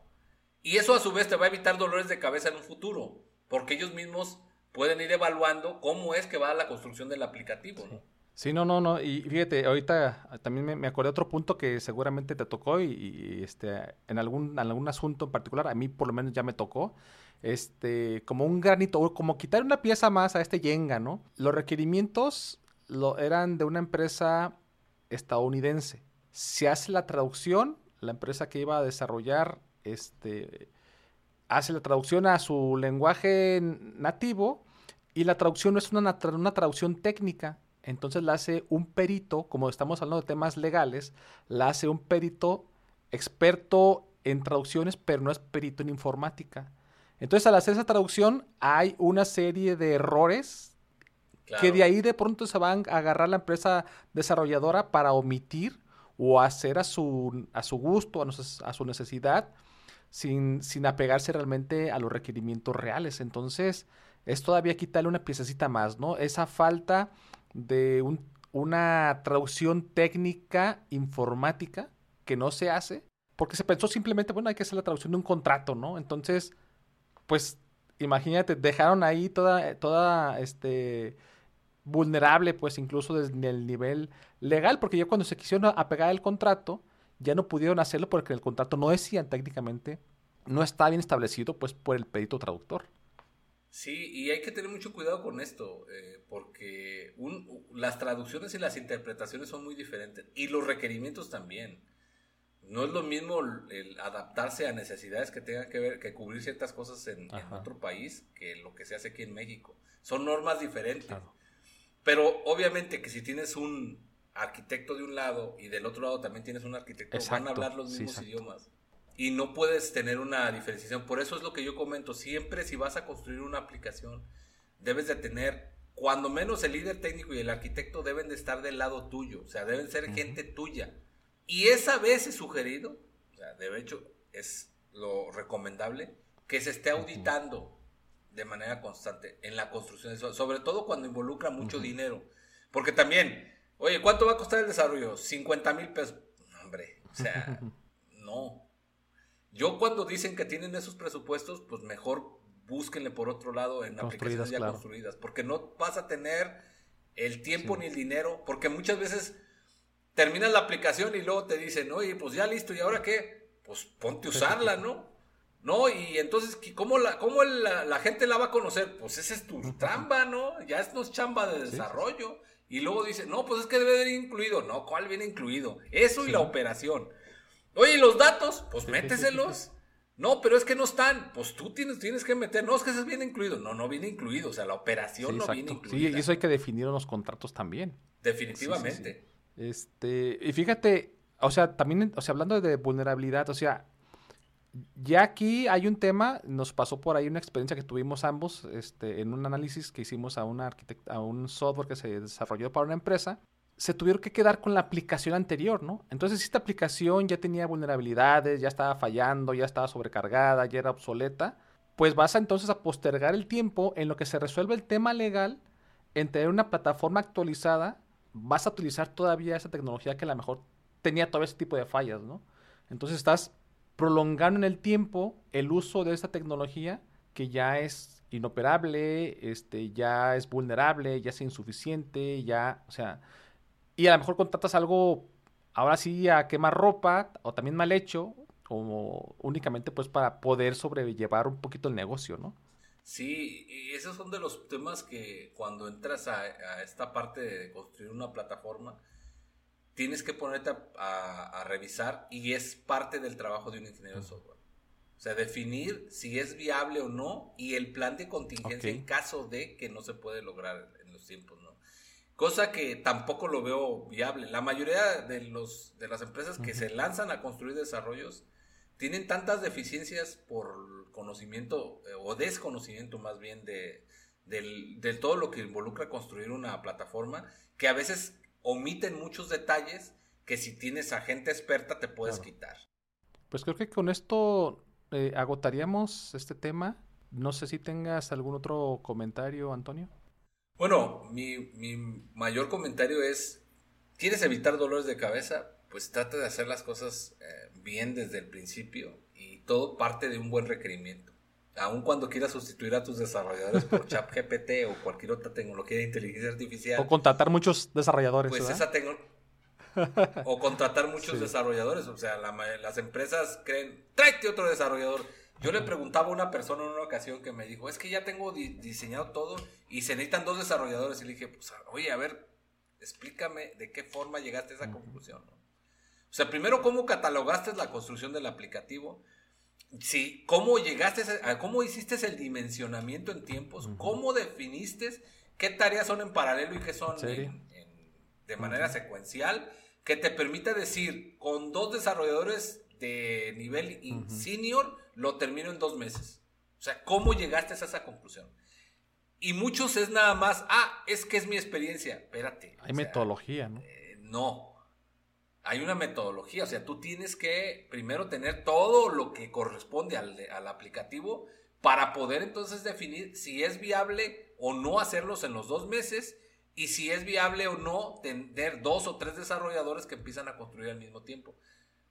Y eso a su vez te va a evitar dolores de cabeza en un futuro, porque ellos mismos pueden ir evaluando cómo es que va la construcción del aplicativo, ¿no? Sí, no, no, no. Y fíjate, ahorita también me, acordé de otro punto que seguramente te tocó y, este, en algún, algún asunto en particular, a mí por lo menos ya me tocó, este, como un granito, como quitar una pieza más a este Yenga, ¿no? Los requerimientos lo, eran de una empresa estadounidense se hace la traducción, la empresa que iba a desarrollar este, hace la traducción a su lenguaje nativo y la traducción no es una, una traducción técnica, entonces la hace un perito, como estamos hablando de temas legales, la hace un perito experto en traducciones, pero no es perito en informática. Entonces, al hacer esa traducción, hay una serie de errores que de ahí de pronto se van a agarrar la empresa desarrolladora para omitir o hacer a su, a su gusto, a, su necesidad, sin, sin apegarse realmente a los requerimientos reales. Entonces, es todavía quitarle una piececita más, ¿no? Esa falta de una traducción técnica informática que no se hace, porque se pensó simplemente, bueno, hay que hacer la traducción de un contrato, ¿no? Entonces, pues, imagínate, dejaron ahí toda, toda, este, vulnerable, pues incluso desde el nivel legal, porque ya cuando se quisieron apegar el contrato, ya no pudieron hacerlo porque el contrato no decía técnicamente, no está bien establecido, pues por el perito traductor. Sí, y hay que tener mucho cuidado con esto, eh, porque las traducciones y las interpretaciones son muy diferentes, y los requerimientos también. No es lo mismo el adaptarse a necesidades que tengan que ver, que cubrir ciertas cosas en, otro país que lo que se hace aquí en México. Son normas diferentes. Pero obviamente que si tienes un arquitecto de un lado y del otro lado también tienes un arquitecto, van a hablar los mismos idiomas. Y no puedes tener una diferenciación. Por eso es lo que yo comento. Siempre si vas a construir una aplicación, debes de tener, cuando menos el líder técnico y el arquitecto deben de estar del lado tuyo. O sea, deben ser gente tuya. Y esa vez es sugerido, o sea, de hecho es lo recomendable, que se esté auditando de manera constante en la construcción de eso, sobre todo cuando involucra mucho dinero. Porque también, oye, ¿cuánto va a costar el desarrollo? 50 mil pesos. Hombre, o sea, no. Yo cuando dicen que tienen esos presupuestos, pues mejor búsquenle por otro lado en aplicaciones ya construidas, porque no vas a tener el tiempo ni el dinero, porque muchas veces terminas la aplicación y luego te dicen, oye, pues ya listo, ¿y ahora qué? Pues ponte a usarla, ¿no? No, y entonces, ¿cómo, la, cómo la, gente la va a conocer? Pues esa es tu chamba, ¿no? Ya es no es chamba de desarrollo. Y luego dice, no, pues es que debe venir incluido. No, ¿cuál viene incluido? Eso y la operación. Oye, los datos? Pues méteselos. No, pero es que no están. Pues tú tienes, tienes que meter. No, es que eso viene incluido. No, no viene incluido. O sea, la operación no viene incluida. Sí, y eso hay que definir en los contratos también. Definitivamente. Este, y fíjate, o sea, también, o sea, hablando de vulnerabilidad, o sea, ya aquí hay un tema, nos pasó por ahí una experiencia que tuvimos ambos este, en un análisis que hicimos a, una a un software que se desarrolló para una empresa. Se tuvieron que quedar con la aplicación anterior, ¿no? Entonces, esta aplicación ya tenía vulnerabilidades, ya estaba fallando, ya estaba sobrecargada, ya era obsoleta, pues vas a entonces a postergar el tiempo en lo que se resuelve el tema legal en tener una plataforma actualizada vas a utilizar todavía esa tecnología que a lo mejor tenía todo ese tipo de fallas, ¿no? Entonces estás prolongando en el tiempo el uso de esta tecnología que ya es inoperable, este, ya es vulnerable, ya es insuficiente, ya, o sea, y a lo mejor contratas algo ahora sí a quemar ropa o también mal hecho, como únicamente pues para poder sobrellevar un poquito el negocio, ¿no? Sí, y esos son de los temas que cuando entras a, esta parte de construir una plataforma, tienes que ponerte a, revisar y es parte del trabajo de un ingeniero de software. O sea, definir si es viable o no y el plan de contingencia en caso de que no se puede lograr en los tiempos, ¿no? Cosa que tampoco lo veo viable. La mayoría de, los, de las empresas que se lanzan a construir desarrollos tienen tantas deficiencias por conocimiento eh, o desconocimiento más bien de, del, todo lo que involucra construir una plataforma que a veces omiten muchos detalles que si tienes a gente experta te puedes quitar. Pues creo que con esto eh, agotaríamos este tema. No sé si tengas algún otro comentario, Antonio. Bueno, mi, mi mayor comentario es, ¿quieres evitar dolores de cabeza? pues trata de hacer las cosas eh, bien desde el principio y todo parte de un buen requerimiento. Aun cuando quieras sustituir a tus desarrolladores por ChatGPT o cualquier otra tecnología de inteligencia artificial. O contratar muchos desarrolladores. Pues esa O contratar muchos desarrolladores. O sea, las empresas creen, tráete otro desarrollador. Yo le preguntaba a una persona en una ocasión que me dijo, es que ya tengo diseñado todo y se necesitan dos desarrolladores. Y le dije, pues, oye, a ver, explícame de qué forma llegaste a esa conclusión. ¿no? O sea, primero, ¿cómo catalogaste la construcción del aplicativo? Sí, ¿cómo llegaste a, cómo hiciste el dimensionamiento en tiempos? ¿Cómo definiste qué tareas son en paralelo y qué son de manera secuencial? Que te permita decir, con dos desarrolladores de nivel senior, lo termino en dos meses. O sea, ¿cómo llegaste a esa conclusión? Y muchos es nada más, ah, es que es mi experiencia. Espérate. Hay metodología, ¿no? Eh, no hay una metodología, o sea, tú tienes que primero tener todo lo que corresponde al, al, aplicativo para poder entonces definir si es viable o no hacerlos en los dos meses y si es viable o no tener dos o tres desarrolladores que empiezan a construir al mismo tiempo.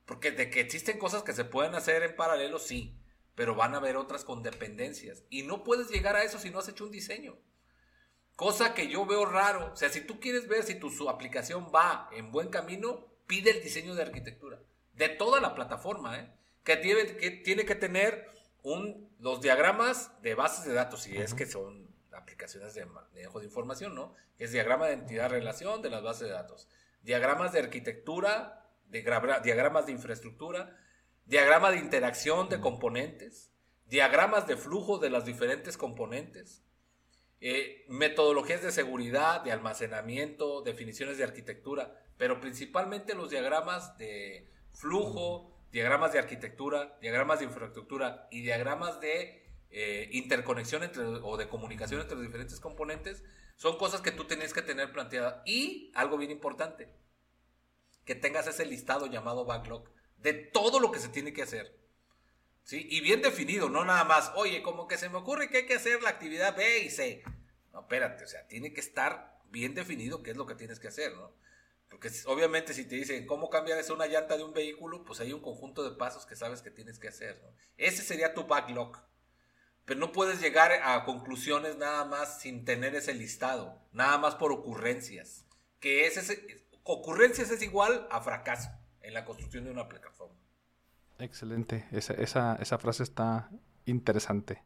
Porque de que existen cosas que se pueden hacer en paralelo, sí, pero van a haber otras con dependencias. Y no puedes llegar a eso si no has hecho un diseño. Cosa que yo veo raro. O sea, si tú quieres ver si tu su aplicación va en buen camino, pide el diseño de arquitectura de toda la plataforma, ¿eh? que, tiene, que tiene que tener un, los diagramas de bases de datos, si es que son aplicaciones de manejo de información, ¿no? Es diagrama de entidad-relación de las bases de datos, diagramas de arquitectura, de diagramas de infraestructura, diagrama de interacción de componentes, diagramas de flujo de las diferentes componentes, eh, metodologías de seguridad, de almacenamiento, definiciones de arquitectura pero principalmente los diagramas de flujo, diagramas de arquitectura, diagramas de infraestructura y diagramas de eh, interconexión entre, o de comunicación entre los diferentes componentes, son cosas que tú tienes que tener planteadas. Y algo bien importante, que tengas ese listado llamado backlog de todo lo que se tiene que hacer. ¿Sí? Y bien definido, no nada más, oye, como que se me ocurre que hay que hacer la actividad B y C. No, espérate, o sea, tiene que estar bien definido qué es lo que tienes que hacer, ¿no? Porque obviamente si te dicen cómo cambiar eso una llanta de un vehículo, pues hay un conjunto de pasos que sabes que tienes que hacer. Ese sería tu backlog. Pero no puedes llegar a conclusiones nada más sin tener ese listado, nada más por ocurrencias. Que ese, ocurrencias es igual a fracaso en la construcción de una plataforma. Excelente, esa, esa, esa frase está interesante.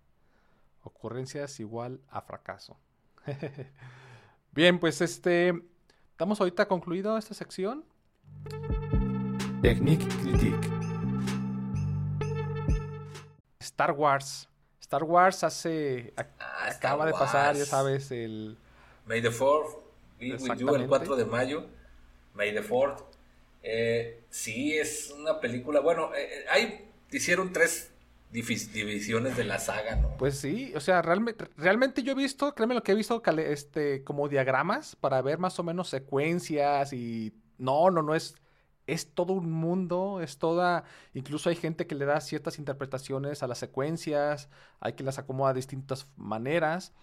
Ocurrencias igual a fracaso. Bien, pues este, estamos ahorita concluido esta sección. Technique Critique. Star Wars. Star Wars hace. Ah, acaba de pasar, ya sabes, el. May the 4th be with you el 4 de mayo. May the 4th. Eh, sí, es una película. Bueno, eh, hay, hicieron tres divisiones de la saga, ¿no? Pues sí, o sea, realmente, realmente yo he visto, créeme lo que he visto, este, como diagramas para ver más o menos secuencias y no, no, no es es todo un mundo, es toda, incluso hay gente que le da ciertas interpretaciones a las secuencias, hay que las acomoda de distintas maneras.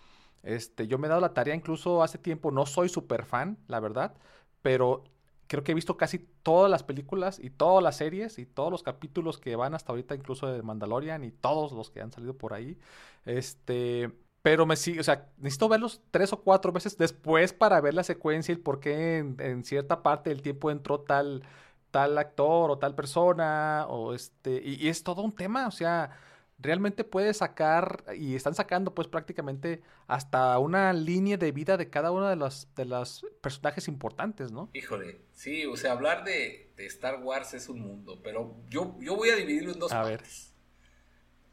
Este, yo me he dado la tarea incluso hace tiempo, no soy súper fan, la verdad, pero creo que he visto casi todas las películas y todas las series y todos los capítulos que van hasta ahorita, incluso de Mandalorian y todos los que han salido por ahí. Este, pero me sigue, o sea, necesito verlos tres o cuatro veces después para ver la secuencia y por qué en, cierta parte del tiempo entró tal tal actor o tal persona, o este, y, es todo un tema, o sea, realmente puede sacar, y están sacando pues prácticamente hasta una línea de vida de cada uno de los, de los personajes importantes, ¿no? Híjole, sí, o sea, hablar de, Star Wars es un mundo, pero yo, yo voy a dividirlo en dos partes.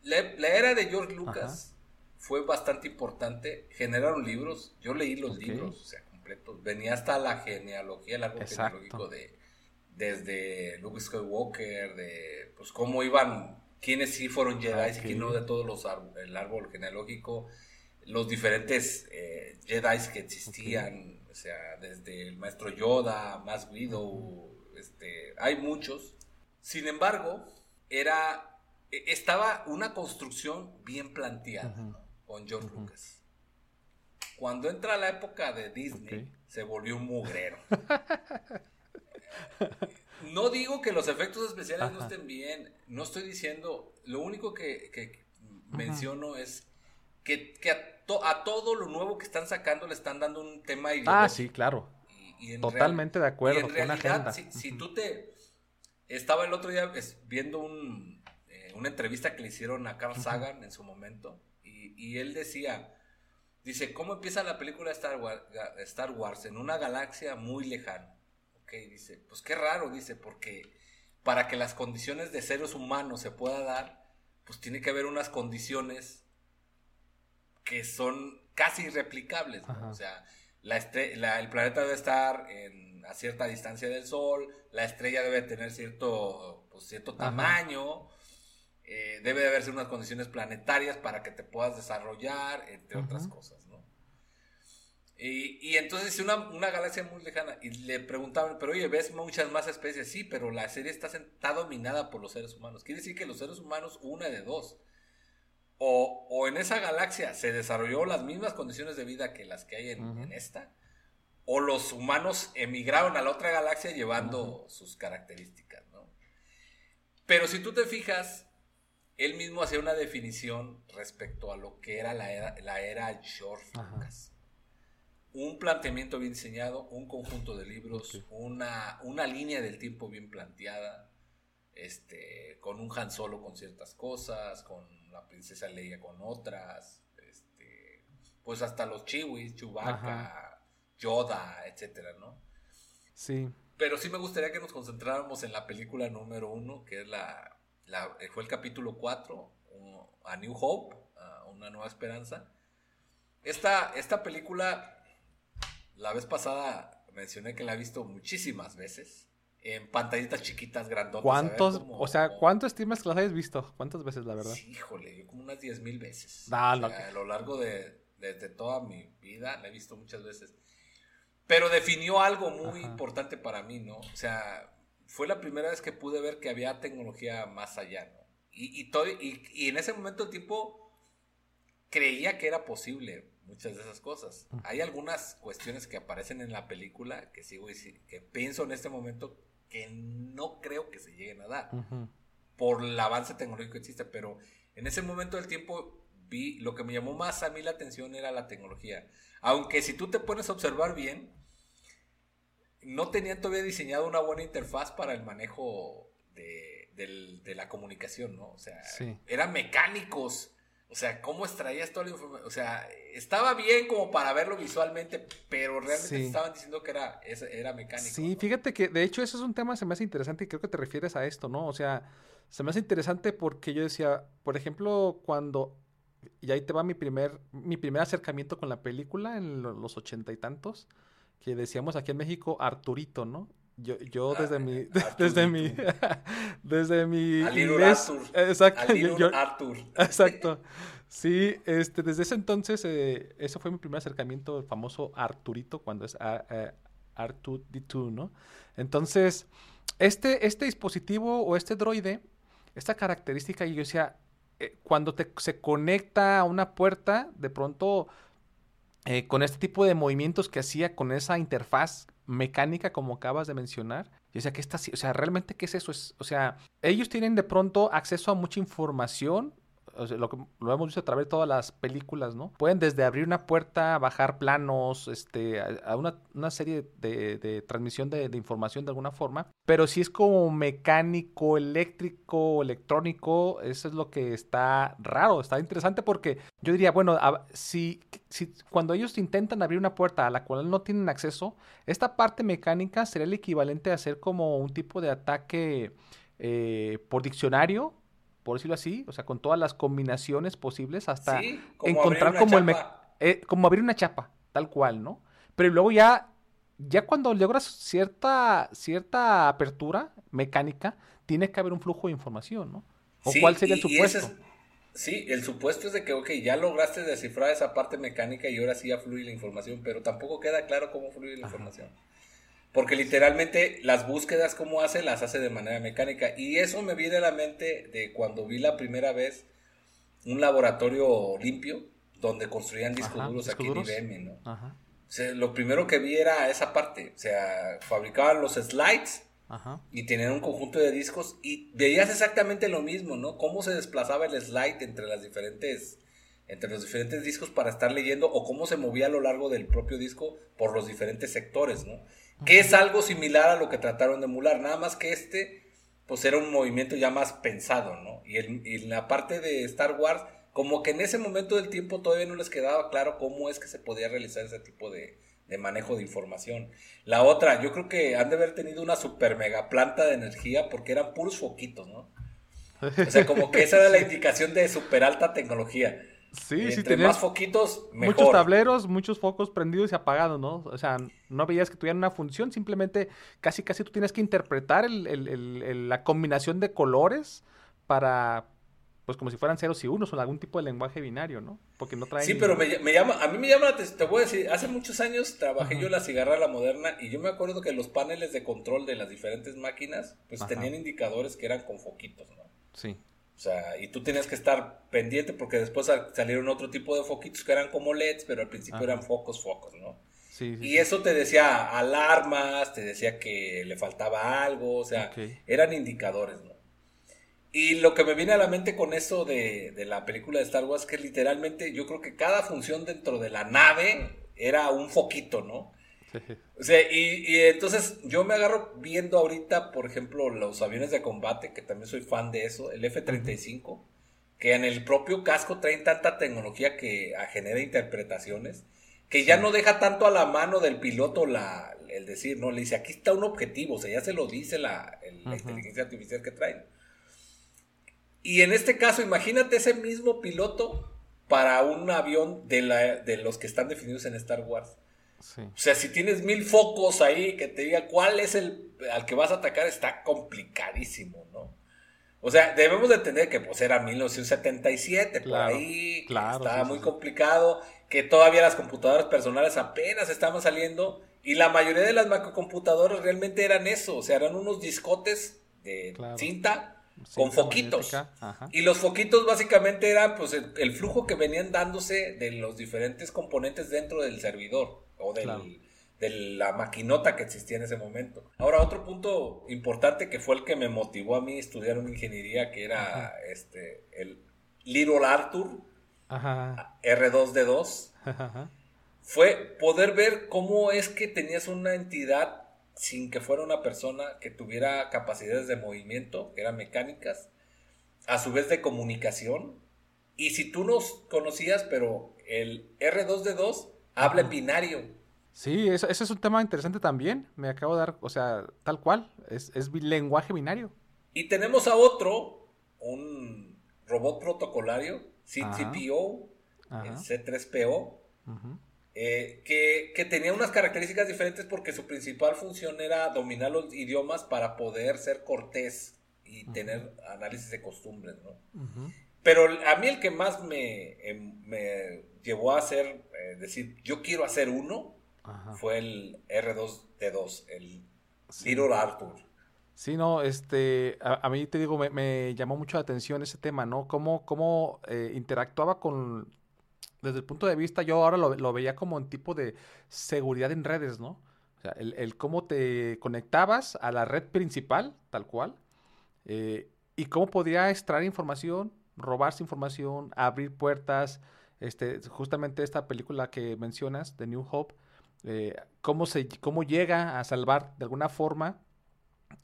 La, era de George Lucas fue bastante importante, generaron libros, yo leí los libros, o sea, completos, venía hasta la genealogía, el árbol genealógico de desde Luke Skywalker, de pues cómo iban, quiénes sí fueron Jedi y quién no de todos los el árbol genealógico, los diferentes eh, Jedi que existían, o sea, desde el maestro Yoda, Mass Widow, este, hay muchos. Sin embargo, era e, estaba una construcción bien planteada con George Lucas. Cuando entra la época de Disney, se volvió un mugrero. No digo que los efectos especiales no estén bien. No estoy diciendo. Lo único que, menciono es que, a, todo lo nuevo que están sacando le están dando un tema ideológico. Ah, sí, claro. Totalmente de acuerdo. en realidad, si, tú te. Estaba el otro día viendo un, eh, una entrevista que le hicieron a Carl Sagan en su momento. Y, y, él decía. Dice, ¿cómo empieza la película Star Star Wars? En una galaxia muy lejana dice, pues qué raro, dice, porque para que las condiciones de seres humanos se pueda dar, pues tiene que haber unas condiciones que son casi irreplicables, O sea, la el planeta debe estar a cierta distancia del Sol, la estrella debe tener cierto, pues, cierto tamaño, eh, debe de haberse unas condiciones planetarias para que te puedas desarrollar, entre otras cosas, Y, entonces una, una galaxia muy lejana. Y le preguntaban, pero oye, ves muchas más especies. Sí, pero la serie está, está dominada por los seres humanos. Quiere decir que los seres humanos, una de dos. O, o, en esa galaxia se desarrolló las mismas condiciones de vida que las que hay en, esta. O los humanos emigraron a la otra galaxia llevando sus características, ¿no? Pero si tú te fijas, él mismo hacía una definición respecto a lo que era la era, la era George Lucas un planteamiento bien diseñado, un conjunto de libros, una, una línea del tiempo bien planteada, este, con un Han Solo con ciertas cosas, con la princesa Leia con otras, este, pues hasta los Chiwis, Chewbacca, Yoda, etcétera, ¿no? Sí. Pero sí me gustaría que nos concentráramos en la película número uno, que es la, fue el capítulo 4, A New Hope, Una Nueva Esperanza. Esta, esta película la vez pasada mencioné que la he visto muchísimas veces. En pantallitas chiquitas, grandotas. ¿Cuántos? o sea, ¿cuánto estimas que las hayas visto? ¿Cuántas veces, la verdad? híjole, yo como unas 10 mil veces. Ah, A lo largo de, toda mi vida la he visto muchas veces. Pero definió algo muy importante para mí, ¿no? O sea, fue la primera vez que pude ver que había tecnología más allá, ¿no? Y, y, todo, y, y en ese momento el tiempo creía que era posible muchas de esas cosas. Hay algunas cuestiones que aparecen en la película que sigo que pienso en este momento que no creo que se lleguen a dar por el avance tecnológico que existe, pero en ese momento del tiempo vi lo que me llamó más a mí la atención era la tecnología. Aunque si tú te pones a observar bien, no tenían todavía diseñado una buena interfaz para el manejo de, la comunicación, ¿no? O sea, eran mecánicos. O sea, ¿cómo extraías toda la información? O sea, estaba bien como para verlo visualmente, pero realmente estaban diciendo que era, era mecánico. Sí, fíjate que de hecho eso es un tema se me hace interesante y creo que te refieres a esto, ¿no? O sea, se me hace interesante porque yo decía, por ejemplo, cuando, y ahí te va mi primer, mi primer acercamiento con la película en los ochenta y tantos, que decíamos aquí en México Arturito, ¿no? Yo, yo ah, desde mi, desde mi, desde mi Arthur. exacto, Arthur. exacto, sí, este, desde ese entonces, eh, ese fue mi primer acercamiento, el famoso Arturito, cuando es R2D2, ¿no? Entonces, este, este dispositivo o este droide, esta característica, yo decía, eh, cuando te, se conecta a una puerta, de pronto eh, con este tipo de movimientos que hacía con esa interfaz mecánica como acabas de mencionar. Yo decía, ¿qué está O sea, ¿realmente qué es eso? o sea, ellos tienen de pronto acceso a mucha información lo, que, lo hemos visto a través de todas las películas, ¿no? Pueden desde abrir una puerta, bajar planos, este, a, una, serie de, transmisión de, información de alguna forma, pero si es como mecánico, eléctrico, electrónico, eso es lo que está raro, está interesante porque yo diría, bueno, si, si cuando ellos intentan abrir una puerta a la cual no tienen acceso, esta parte mecánica sería el equivalente a hacer como un tipo de ataque eh, por diccionario por decirlo así, o sea, con todas las combinaciones posibles hasta encontrar como el eh, como abrir una chapa, tal cual, ¿no? Pero luego ya ya cuando logras cierta cierta apertura mecánica, tiene que haber un flujo de información, ¿no? ¿O cuál sería el supuesto? sí, el supuesto es de que, ok, ya lograste descifrar esa parte mecánica y ahora sí ya fluye la información, pero tampoco queda claro cómo fluye la información. Porque literalmente las búsquedas como hace, las hace de manera mecánica. Y eso me viene a la mente de cuando vi la primera vez un laboratorio limpio donde construían discos duros aquí en IBM, ¿no? Ajá. O sea, lo primero que vi era esa parte. O sea, fabricaban los slides y tenían un conjunto de discos y veías exactamente lo mismo, ¿no? Cómo se desplazaba el slide entre las diferentes entre los diferentes discos para estar leyendo o cómo se movía a lo largo del propio disco por los diferentes sectores, ¿no? Que es algo similar a lo que trataron de emular, nada más que este, pues era un movimiento ya más pensado, ¿no? Y, en la parte de Star Wars, como que en ese momento del tiempo todavía no les quedaba claro cómo es que se podía realizar ese tipo de, manejo de información. La otra, yo creo que han de haber tenido una super mega planta de energía porque eran puros foquitos, ¿no? O sea, como que esa era la indicación de super alta tecnología. Sí, sí, tenías más foquitos, mejor. Muchos tableros, muchos focos prendidos y apagados, ¿no? O sea, no veías que tuvieran una función, simplemente casi casi tú tienes que interpretar la combinación de colores para, pues como si fueran ceros y unos o algún tipo de lenguaje binario, ¿no? Porque no traen... Sí, pero me, llama, a mí me llama, te, te, voy a decir, hace muchos años trabajé yo en la cigarra la moderna y yo me acuerdo que los paneles de control de las diferentes máquinas, pues tenían indicadores que eran con foquitos, ¿no? Sí. O sea, y tú tenías que estar pendiente porque después salieron otro tipo de foquitos que eran como LEDs, pero al principio eran focos, focos, ¿no? Sí, y eso te decía alarmas, te decía que le faltaba algo, o sea, eran indicadores, ¿no? Y lo que me viene a la mente con eso de, de la película de Star Wars, que literalmente yo creo que cada función dentro de la nave era un foquito, ¿no? O sea, y, entonces yo me agarro viendo ahorita, por ejemplo, los aviones de combate, que también soy fan de eso, el F-35, que en el propio casco traen tanta tecnología que genera interpretaciones, que ya no deja tanto a la mano del piloto la, el decir, no, le dice, aquí está un objetivo, o sea, ya se lo dice la, inteligencia artificial que traen. Y en este caso, imagínate ese mismo piloto para un avión de, la, de los que están definidos en Star Wars. O sea, si tienes mil focos ahí que te diga cuál es el al que vas a atacar, está complicadísimo, ¿no? O sea, debemos de entender que pues era 1977, por ahí, estaba muy complicado, que todavía las computadoras personales apenas estaban saliendo y la mayoría de las macrocomputadoras realmente eran eso, o sea, eran unos discotes de cinta con foquitos. Y los foquitos básicamente eran pues el, flujo que venían dándose de los diferentes componentes dentro del servidor o del, de la maquinota que existía en ese momento. Ahora, otro punto importante que fue el que me motivó a mí a estudiar una ingeniería que era este el Little Arthur R2D2 fue poder ver cómo es que tenías una entidad sin que fuera una persona que tuviera capacidades de movimiento, que eran mecánicas, a su vez de comunicación. Y si tú nos conocías, pero el R2D2 habla en binario. Sí, ese es un tema interesante también. Me acabo de dar, o sea, tal cual, es, es lenguaje binario. Y tenemos a otro, un robot protocolario, CTPO, el C3PO, eh, que, tenía unas características diferentes porque su principal función era dominar los idiomas para poder ser cortés y tener análisis de costumbres, ¿no? Pero a mí el que más me, em, me llevó a hacer, eh, decir, yo quiero hacer uno, fue el R2D2, el Little Arthur. Sí, no, este, a, mí te digo, me, llamó mucho la atención ese tema, ¿no? Cómo, cómo eh, interactuaba con desde el punto de vista, yo ahora lo, veía como un tipo de seguridad en redes, ¿no? O sea, el, cómo te conectabas a la red principal, tal cual, eh, y cómo podía extraer información, robarse información, abrir puertas. Este, justamente esta película que mencionas, The New Hope, eh, cómo, se, cómo llega a salvar de alguna forma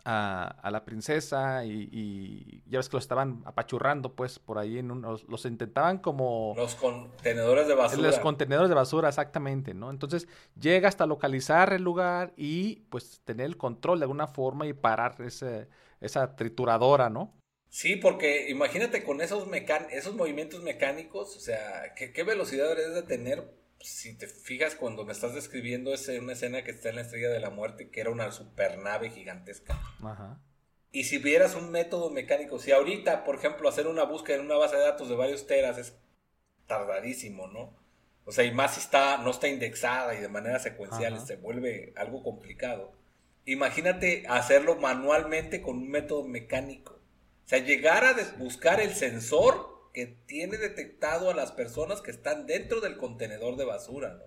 a, la princesa y, ya ves que los estaban apachurrando pues por ahí en unos, los intentaban como los contenedores de basura los contenedores de basura exactamente no entonces llega hasta localizar el lugar y pues tener el control de alguna forma y parar ese, esa trituradora no sí porque imagínate con esos esos movimientos mecánicos o sea qué, qué velocidad deberías de tener si te fijas cuando me estás describiendo es una escena que está en la Estrella de la Muerte, que era una supernave gigantesca. Ajá. Y si vieras un método mecánico, si ahorita, por ejemplo, hacer una búsqueda en una base de datos de varios teras es tardadísimo, ¿no? O sea, y más si está, no está indexada y de manera secuencial se vuelve algo complicado. Imagínate hacerlo manualmente con un método mecánico. O sea, llegar a buscar el sensor que tiene detectado a las personas que están dentro del contenedor de basura, ¿no?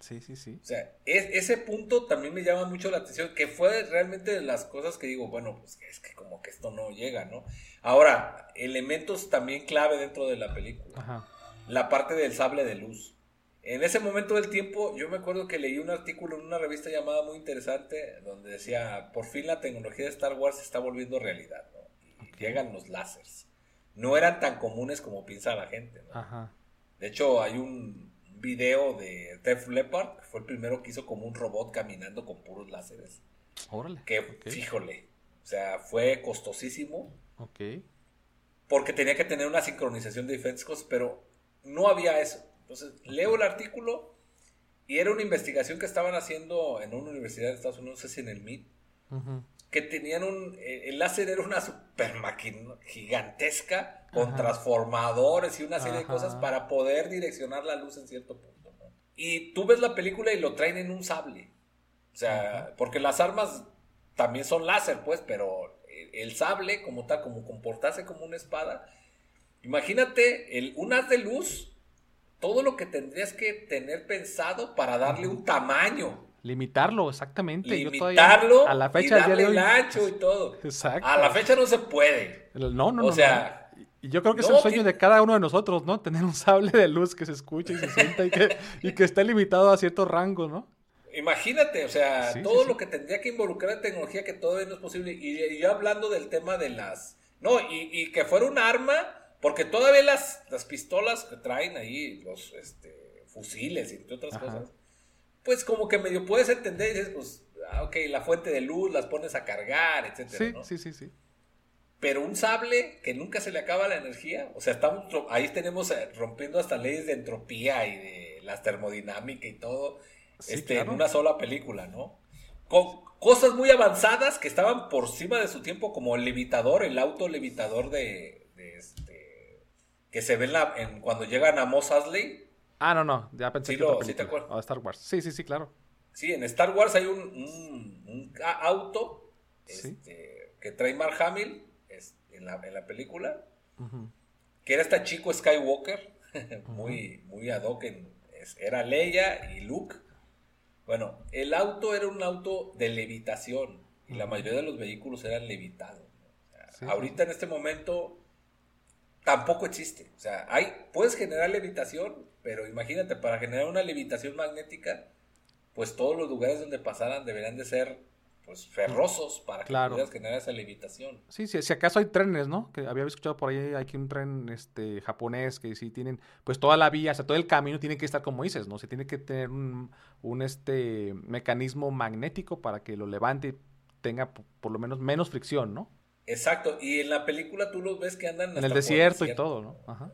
Sí, sí, sí. O sea, ese punto también me llama mucho la atención, que fue realmente de las cosas que digo, bueno, pues es que como que esto no llega, ¿no? Ahora, elementos también clave dentro de la película. Ajá. La parte del sable de luz. En ese momento del tiempo, yo me acuerdo que leí un artículo en una revista llamada muy interesante, donde decía, por fin la tecnología de Star Wars se está volviendo realidad, ¿no? Llegan los láseres no eran tan comunes como piensa la gente. De hecho, hay un video de Def Leppard, que fue el primero que hizo como un robot caminando con puros láseres. Órale. Que, fíjole, o sea, fue costosísimo. Ok. Porque tenía que tener una sincronización de diferentes cosas, pero no había eso. Entonces, leo el artículo y era una investigación que estaban haciendo en una universidad de Estados Unidos, no sé si en el MIT, que tenían un... Eh, el láser era una super máquina gigantesca con transformadores y una serie de cosas para poder direccionar la luz en cierto punto. Y tú ves la película y lo traen en un sable. O sea, porque las armas también son láser, pues, pero el, sable como tal, como comportarse como una espada. Imagínate el, un haz de luz, todo lo que tendrías que tener pensado para darle un tamaño Limitarlo, exactamente. Limitarlo a la fecha y darle el ancho y todo. Exacto. A la fecha no se puede. No, no, no. O sea, Y yo creo que es el sueño de cada uno de nosotros, ¿no? Tener un sable de luz que se escuche y se sienta y que, y que esté limitado a cierto rango, ¿no? Imagínate, o sea, todo lo que tendría que involucrar en tecnología que todavía no es posible. Y, yo hablando del tema de las... No, y, y, que fuera un arma, porque todavía las, las pistolas que traen ahí, los este, fusiles y entre otras cosas, pues como que medio puedes entender y dices, pues, ah, ok, la fuente de luz las pones a cargar, etcétera. Sí, sí, sí, sí. Pero un sable que nunca se le acaba la energía, o sea, estamos ahí tenemos eh, rompiendo hasta leyes de entropía y de la termodinámica y todo, este, en una sola película, ¿no? Con cosas muy avanzadas que estaban por encima de su tiempo, como el levitador, el auto levitador de, este, que se ve la, en, cuando llegan a Moss Eisley, Ah, no, no, ya pensé que lo, sí te acuerdas. Oh, Star Wars. Sí, sí, sí, claro. Sí, en Star Wars hay un, un, auto este, que trae Mark Hamill, en, la, en la película, que era este chico Skywalker, muy, muy ad hoc, era Leia y Luke. Bueno, el auto era un auto de levitación y la mayoría de los vehículos eran levitados. ahorita en este momento tampoco existe. O sea, hay, puedes generar levitación, pero imagínate, para generar una levitación magnética, pues todos los lugares donde pasaran deberían de ser pues ferrosos para que puedas generar esa levitación. Sí, sí, si acaso hay trenes, ¿no? Que había escuchado por ahí, hay un tren este japonés que sí tienen, pues toda la vía, o sea, todo el camino tiene que estar como dices, ¿no? Se tiene que tener un, un este mecanismo magnético para que lo levante y tenga por lo menos menos fricción, ¿no? Exacto, y en la película tú los ves que andan en el desierto, y todo, ¿no? Ajá.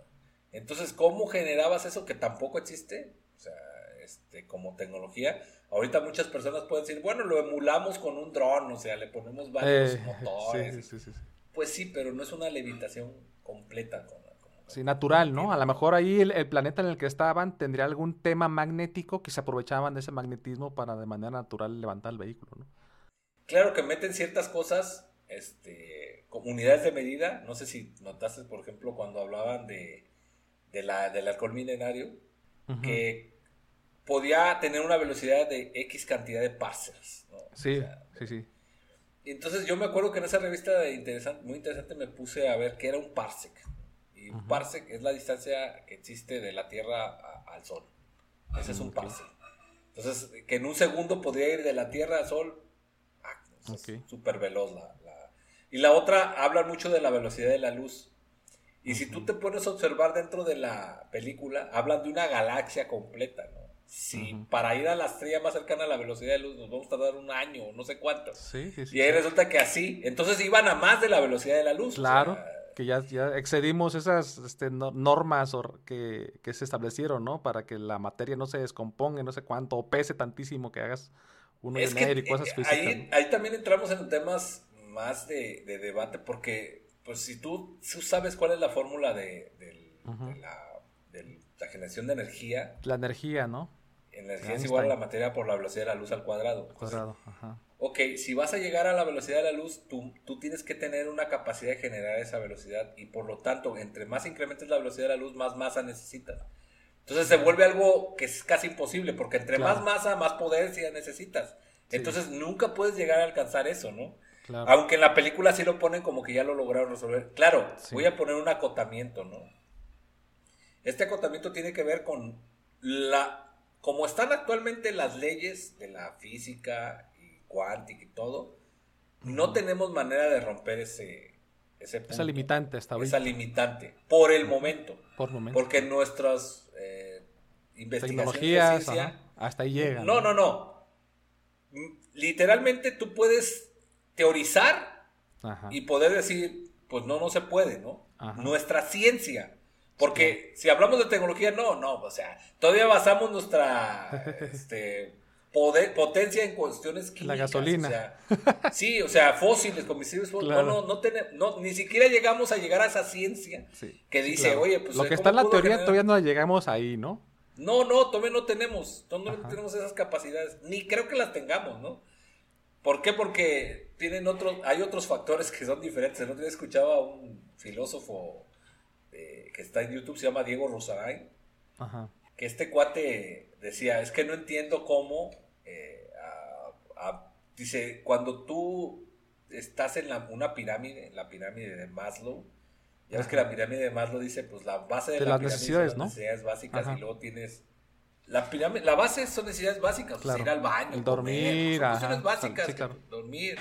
Entonces, ¿cómo generabas eso que tampoco existe? O sea, este, como tecnología. Ahorita muchas personas pueden decir, bueno, lo emulamos con un dron, o sea, le ponemos varios eh, motores. Sí, sí, sí, pues sí, pero no es una levitación completa. sí, natural, ¿no? A lo mejor ahí el, planeta en el que estaban tendría algún tema magnético que se aprovechaban de ese magnetismo para de manera natural levantar el vehículo, ¿no? Claro que meten ciertas cosas este, como unidades de medida. No sé si notaste, por ejemplo, cuando hablaban de, de la, del alcohol milenario, que podía tener una velocidad de X cantidad de parsecs. Sí, sí, sí. Entonces yo me acuerdo que en esa revista interesante, muy interesante me puse a ver qué era un parsec. Y un parsec es la distancia que existe de la Tierra al Sol. Ese es un parsec. Entonces, que en un segundo podría ir de la Tierra al Sol, ah, súper veloz la, y la otra habla mucho de la velocidad de la luz. Y si tú te pones a observar dentro de la película, hablan de una galaxia completa, ¿no? Si para ir a la estrella más cercana a la velocidad de luz nos vamos a tardar un año, no sé cuánto. Sí, y ahí resulta que así. Entonces iban a más de la velocidad de la luz. Claro. que ya, ya excedimos esas este, normas que, que, se establecieron, ¿no? Para que la materia no se descomponga, no sé cuánto, o pese tantísimo que hagas uno de medio y cosas eh, físicas. Ahí, ahí, también entramos en temas más de, debate porque, pues si tú, sabes cuál es la fórmula de, la, generación de energía. La energía, ¿no? Energía es igual a la materia por la velocidad de la luz al cuadrado. Cuadrado, ajá. Ok, si vas a llegar a la velocidad de la luz, tú, tú tienes que tener una capacidad de generar esa velocidad y por lo tanto, entre más incrementes la velocidad de la luz, más masa necesitas. Entonces se vuelve algo que es casi imposible, porque entre más masa, más potencia necesitas. Entonces nunca puedes llegar a alcanzar eso, ¿no? Aunque en la película sí lo ponen como que ya lo lograron resolver. Claro, voy a poner un acotamiento, ¿no? Este acotamiento tiene que ver con la como están actualmente las leyes de la física y cuántica y todo, no tenemos manera de romper ese ese Esa limitante hasta Esa limitante por el momento. Por momento. Porque nuestras eh, investigaciones hasta ahí llegan. No, no, no. Literalmente tú puedes teorizar y poder decir, pues no, no se puede, ¿no? Nuestra ciencia. Porque si hablamos de tecnología, no, no, o sea, todavía basamos nuestra este, poder, potencia en cuestiones químicas. La gasolina. sí, o sea, fósiles, combustibles No, no, no, tenemos, ni siquiera llegamos a llegar a esa ciencia que dice, oye, pues... Lo que está en la teoría todavía no llegamos ahí, ¿no? No, no, todavía no tenemos, todavía no tenemos esas capacidades, ni creo que las tengamos, ¿no? ¿Por qué? Porque tienen otros, hay otros factores que son diferentes. El otro día escuchaba a un filósofo eh, que está en YouTube, se llama Diego Rosaray, que este cuate decía, es que no entiendo cómo, eh, dice, cuando tú estás en la, una pirámide, en la pirámide de Maslow, ya ves que la pirámide de Maslow dice, pues la base de, las necesidades, son las necesidades básicas y luego tienes la pirámide, la base son necesidades básicas, ir al baño, dormir, son básicas, dormir.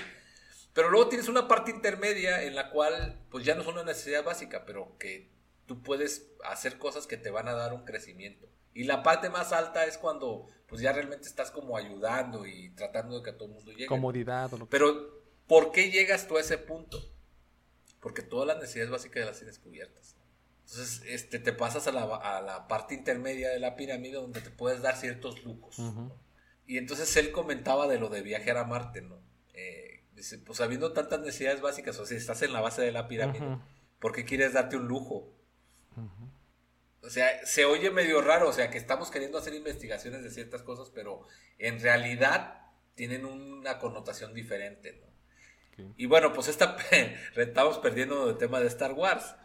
Pero luego tienes una parte intermedia en la cual pues ya no son una necesidad básica, pero que tú puedes hacer cosas que te van a dar un crecimiento. Y la parte más alta es cuando pues ya realmente estás como ayudando y tratando de que todo el mundo llegue. Comodidad o lo que Pero ¿por qué llegas tú a ese punto? Porque todas las necesidades básicas las tienes cubiertas. Entonces, este, te pasas a la, a la parte intermedia de la pirámide donde te puedes dar ciertos lujos. Y entonces él comentaba de lo de viajar a Marte, ¿no? Eh, dice, pues habiendo tantas necesidades básicas, o sea, estás en la base de la pirámide, ¿por qué quieres darte un lujo? O sea, se oye medio raro, o sea, que estamos queriendo hacer investigaciones de ciertas cosas, pero en realidad tienen una connotación diferente, ¿no? Y bueno, pues esta estamos perdiendo el tema de Star Wars.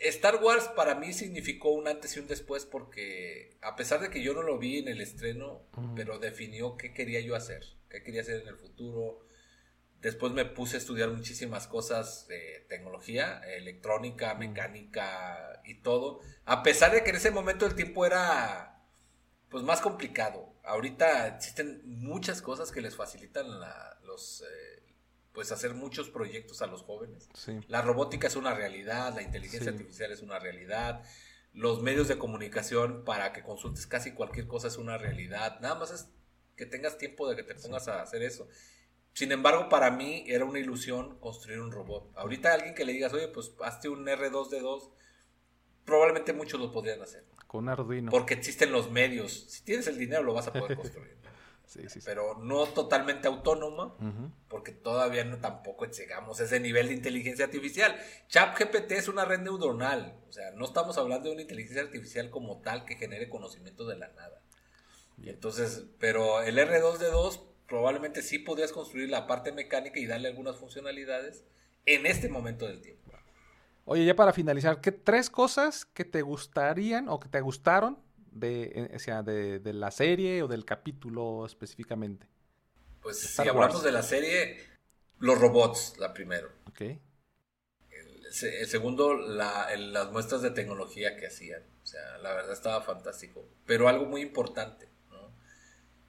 Star Wars para mí significó un antes y un después porque a pesar de que yo no lo vi en el estreno, pero definió qué quería yo hacer, qué quería hacer en el futuro. Después me puse a estudiar muchísimas cosas de tecnología, electrónica, mecánica y todo. A pesar de que en ese momento el tiempo era pues más complicado. Ahorita existen muchas cosas que les facilitan los eh, pues hacer muchos proyectos a los jóvenes. La robótica es una realidad, la inteligencia artificial es una realidad, los medios de comunicación para que consultes casi cualquier cosa es una realidad. Nada más es que tengas tiempo de que te pongas a hacer eso. Sin embargo, para mí era una ilusión construir un robot. Ahorita alguien que le digas, oye, pues hazte un R2D2, probablemente muchos lo podrían hacer. Con Arduino. Porque existen los medios. Si tienes el dinero, lo vas a poder construir. Pero no totalmente autónoma, porque todavía no tampoco llegamos a ese nivel de inteligencia artificial. ChatGPT es una red neuronal, o sea, no estamos hablando de una inteligencia artificial como tal que genere conocimiento de la nada. Y entonces, pero el R2D2 probablemente sí podrías construir la parte mecánica y darle algunas funcionalidades en este momento del tiempo. Oye, ya para finalizar, ¿qué tres cosas que te gustarían o que te gustaron de, o sea, de, la serie o del capítulo específicamente? Pues si hablamos de la serie, los robots, la primero. Ok. El, segundo, las muestras de tecnología que hacían. O sea, la verdad estaba fantástico. Pero algo muy importante, ¿no?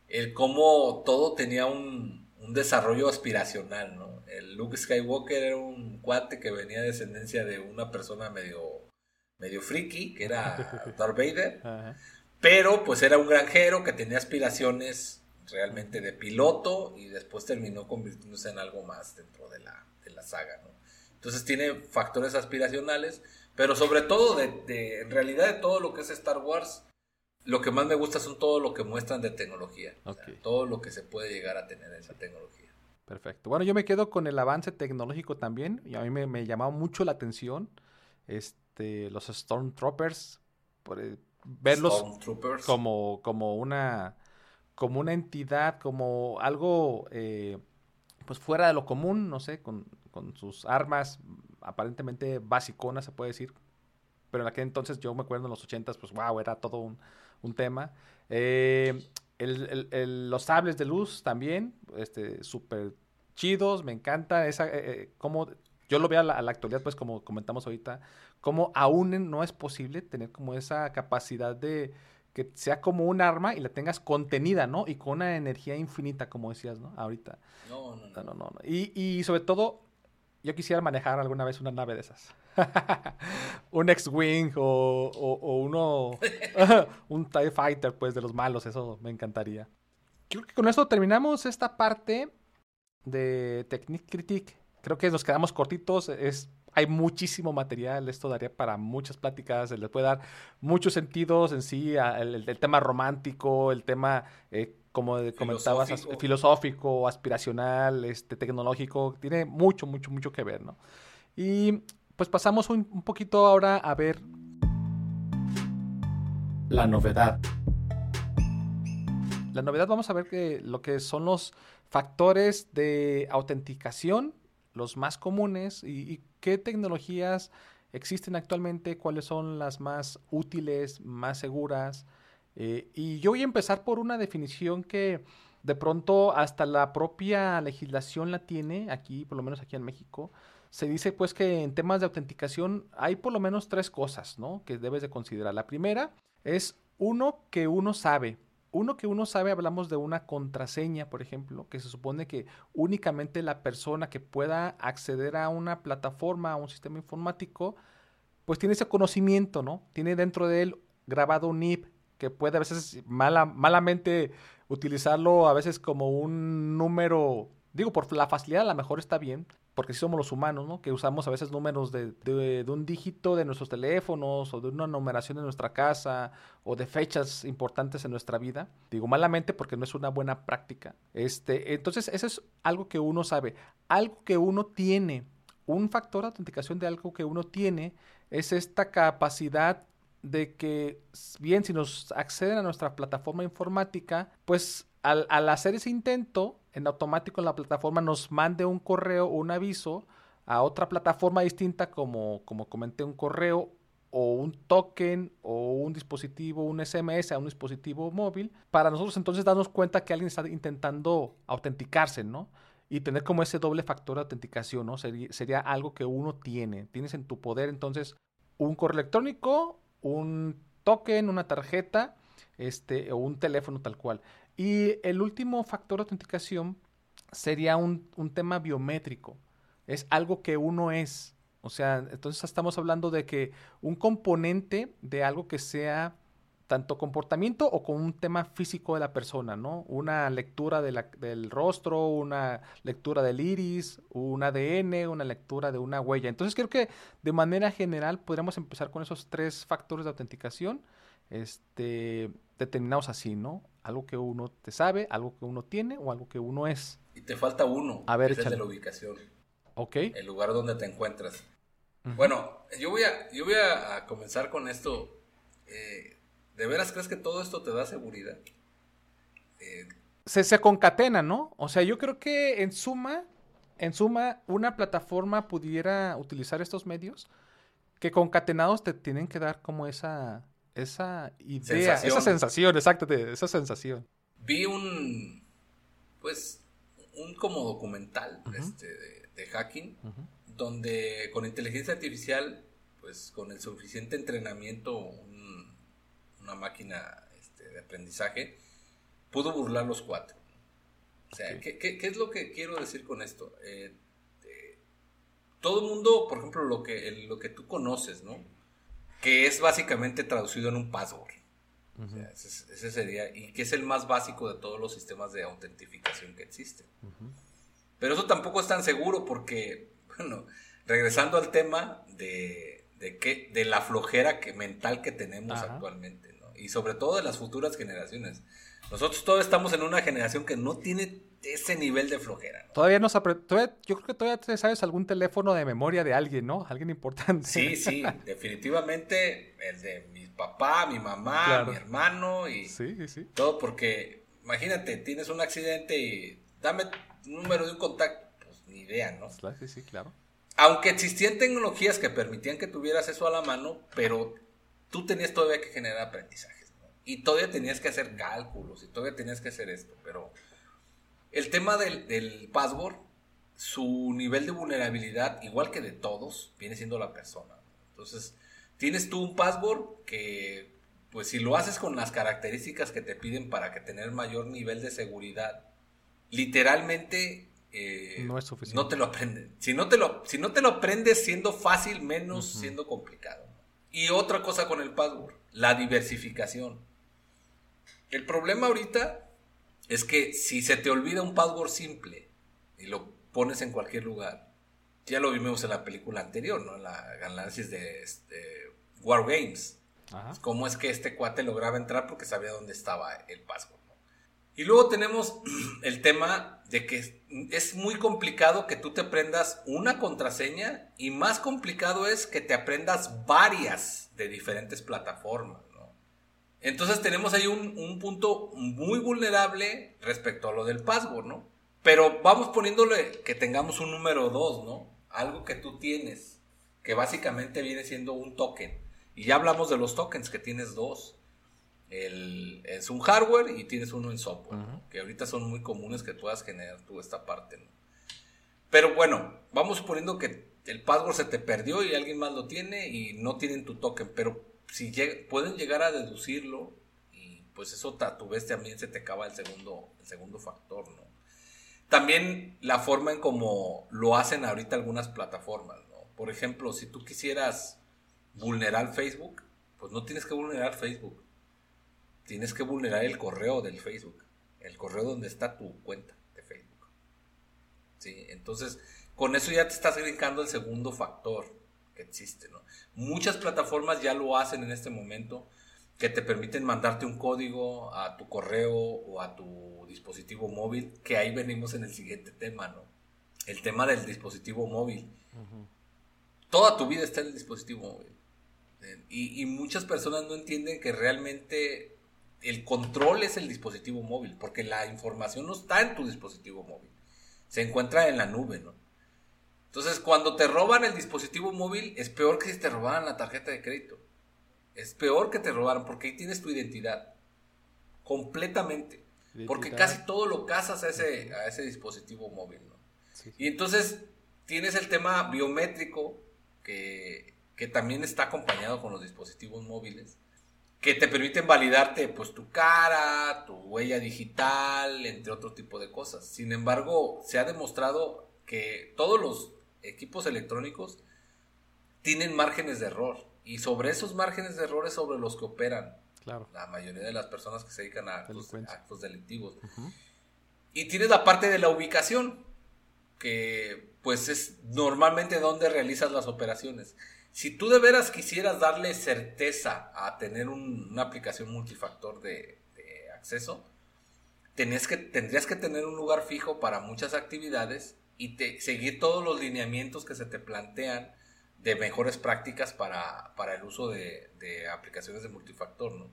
El cómo todo tenía un, un desarrollo aspiracional, ¿no? El Luke Skywalker era un cuate que venía de descendencia de una persona medio medio friki, que era Darth Vader. Ajá. Pero pues era un granjero que tenía aspiraciones realmente de piloto y después terminó convirtiéndose en algo más dentro de la, de la saga, ¿no? Entonces tiene factores aspiracionales, pero sobre todo de, en realidad de todo lo que es Star Wars, lo que más me gusta son todo lo que muestran de tecnología, todo lo que se puede llegar a tener en esa tecnología. Perfecto. Bueno, yo me quedo con el avance tecnológico también y a mí me, me llamaba mucho la atención este, los Stormtroopers, por, verlos como, como una como una entidad, como algo eh, pues fuera de lo común, no sé, con, sus armas aparentemente basiconas, se puede decir. Pero en aquel entonces yo me acuerdo en los ochentas, pues wow, era todo un, tema. Eh, los sables de luz también, este, súper chidos, me encanta esa, eh, como yo lo veo a la, actualidad, pues como comentamos ahorita, como aún no es posible tener como esa capacidad de que sea como un arma y la tengas contenida, ¿no? Y con una energía infinita, como decías, ¿no? Ahorita. No, no, no. no, no, Y, y sobre todo, yo quisiera manejar alguna vez una nave de esas. un X-Wing o, o, uno, un TIE Fighter, pues, de los malos, eso me encantaría. Creo que con esto terminamos esta parte de Technique Critique. Creo que nos quedamos cortitos, es hay muchísimo material, esto daría para muchas pláticas, se le puede dar muchos sentidos en sí, el, tema romántico, el tema, eh, como comentabas, filosófico. filosófico, aspiracional, este, tecnológico, tiene mucho, mucho, mucho que ver, ¿no? Y pues pasamos un, un poquito ahora a ver... La novedad. La novedad, vamos a ver que lo que son los factores de autenticación los más comunes y, qué tecnologías existen actualmente, cuáles son las más útiles, más seguras. Eh, y yo voy a empezar por una definición que de pronto hasta la propia legislación la tiene aquí, por lo menos aquí en México. Se dice pues que en temas de autenticación hay por lo menos tres cosas, ¿no? Que debes de considerar. La primera es uno que uno sabe, uno que uno sabe, hablamos de una contraseña, por ejemplo, que se supone que únicamente la persona que pueda acceder a una plataforma, a un sistema informático, pues tiene ese conocimiento, ¿no? Tiene dentro de él grabado un NIP que puede a veces mala, malamente utilizarlo a veces como un número, digo, por la facilidad a lo mejor está bien, porque sí somos los humanos, ¿no? Que usamos a veces números de, de, un dígito de nuestros teléfonos o de una numeración de nuestra casa o de fechas importantes en nuestra vida. Digo malamente porque no es una buena práctica. Este, entonces, eso es algo que uno sabe. Algo que uno tiene, un factor de autenticación de algo que uno tiene es esta capacidad de que, bien, si nos acceden a nuestra plataforma informática, pues al, al, hacer ese intento, en automático la plataforma nos mande un correo o un aviso a otra plataforma distinta, como, como comenté, un correo o un token o un dispositivo, un SMS a un dispositivo móvil, para nosotros entonces darnos cuenta que alguien está intentando autenticarse, ¿no? Y tener como ese doble factor de autenticación, ¿no? Sería, sería algo que uno tiene. Tienes en tu poder entonces un correo electrónico, un token, una tarjeta, este, o un teléfono tal cual. Y el último factor de autenticación sería un, un tema biométrico. Es algo que uno es. O sea, entonces estamos hablando de que un componente de algo que sea tanto comportamiento o con un tema físico de la persona, ¿no? Una lectura de la, del rostro, una lectura del iris, un ADN, una lectura de una huella. Entonces creo que de manera general podríamos empezar con esos tres factores de autenticación, este, determinados así, ¿no? Algo que uno te sabe, algo que uno tiene o algo que uno es. Y te falta uno, A ver, es échale. de la ubicación, ¿Ok? el lugar donde te encuentras. Bueno, yo voy a, yo voy a comenzar con esto. Eh, ¿De veras crees que todo esto te da seguridad? Eh, se, se concatena, ¿no? O sea, yo creo que en suma, en suma, una plataforma pudiera utilizar estos medios que concatenados te tienen que dar como esa, esa idea, Sensación. esa sensación, exacto, esa sensación. vi un, pues, un como documental este, de, de hacking, donde con inteligencia artificial, pues con el suficiente entrenamiento, un- una máquina este, de aprendizaje, pudo burlar los cuatro. O sea. ¿qué, qué, qué es lo que quiero decir con esto? Eh, eh, todo el mundo, por ejemplo, lo que, el- lo que tú conoces, ¿no? Que es básicamente traducido en un password. O sea, ese, es- ese sería, y que es el más básico de todos los sistemas de autentificación que existen. Pero eso tampoco es tan seguro porque, bueno, regresando al tema de, de, que, de la flojera que, mental que tenemos Ajá. actualmente, ¿no? Y sobre todo de las futuras generaciones. Nosotros todos estamos en una generación que no tiene ese nivel de flojera, ¿no? Todavía nos apre- todavía- yo creo que todavía te sabes algún teléfono de memoria de alguien, ¿no? Alguien importante. Sí, sí, definitivamente el de mi papá, mi mamá, Claro. mi hermano y sí, sí, sí. todo porque, imagínate, tienes un accidente y dame un número de un contacto, pues ni idea, ¿no? Sí, sí, claro. Aunque existían tecnologías que permitían que tuvieras eso a la mano, pero tú tenías todavía que generar aprendizajes, ¿no? Y todavía tenías que hacer cálculos y todavía tenías que hacer esto, pero el tema del, del password, su nivel de vulnerabilidad, igual que de todos, viene siendo la persona. Entonces, tienes tú un password que, pues si lo haces con las características que te piden para que tener mayor nivel de seguridad, literalmente eh, No es suficiente. no te lo aprendes. Si no te lo, si no te lo aprendes siendo fácil, menos siendo complicado. Y otra cosa con el password, la diversificación. El problema ahorita es que si se te olvida un password simple y lo pones en cualquier lugar, ya lo vimos en la película anterior, ¿no? En la análisis de este, War Games. Ajá. Cómo es que este cuate lograba entrar porque sabía dónde estaba el password. ¿no? Y luego tenemos el tema de que es muy complicado que tú te aprendas una contraseña y más complicado es que te aprendas varias de diferentes plataformas. Entonces tenemos ahí un, un punto muy vulnerable respecto a lo del password, ¿no? Pero vamos poniéndole que tengamos un número 2, ¿no? Algo que tú tienes, que básicamente viene siendo un token. Y ya hablamos de los tokens, que tienes dos. El, es un hardware y tienes uno en software, que ahorita son muy comunes que puedas generar tú esta parte. ¿no? Pero bueno, vamos suponiendo que el password se te perdió y alguien más lo tiene y no tienen tu token, pero si pueden llegar a deducirlo y pues eso a tu vez también se te acaba el segundo, el segundo factor, ¿no? También la forma en cómo lo hacen ahorita algunas plataformas, ¿no? Por ejemplo, si tú quisieras vulnerar Facebook, pues no tienes que vulnerar Facebook. Tienes que vulnerar el correo del Facebook, el correo donde está tu cuenta de Facebook. Sí, entonces con eso ya te estás brincando el segundo factor que existe, ¿no? Muchas plataformas ya lo hacen en este momento que te permiten mandarte un código a tu correo o a tu dispositivo móvil, que ahí venimos en el siguiente tema, ¿no? El tema del dispositivo móvil. Toda tu vida está en el dispositivo móvil. Y, y muchas personas no entienden que realmente el control es el dispositivo móvil, porque la información no está en tu dispositivo móvil, se encuentra en la nube, ¿no? Entonces, cuando te roban el dispositivo móvil, es peor que si te robaran la tarjeta de crédito. Es peor que te robaran, porque ahí tienes tu identidad. Completamente. Porque casi todo lo casas a ese, a ese dispositivo móvil, ¿no? Y entonces tienes el tema biométrico que, que también está acompañado con los dispositivos móviles que te permiten validarte pues tu cara, tu huella digital, entre otro tipo de cosas. Sin embargo, se ha demostrado que todos los equipos electrónicos tienen márgenes de error y sobre esos márgenes de error es sobre los que operan claro. la mayoría de las personas que se dedican a actos, delictivos. Y tienes la parte de la ubicación, que pues es normalmente donde realizas las operaciones. Si tú de veras quisieras darle certeza a tener una aplicación multifactor de, acceso, que, tendrías que tener un lugar fijo para muchas actividades y seguir todos los lineamientos que se te plantean de mejores prácticas para, el uso de, aplicaciones de multifactor, ¿no?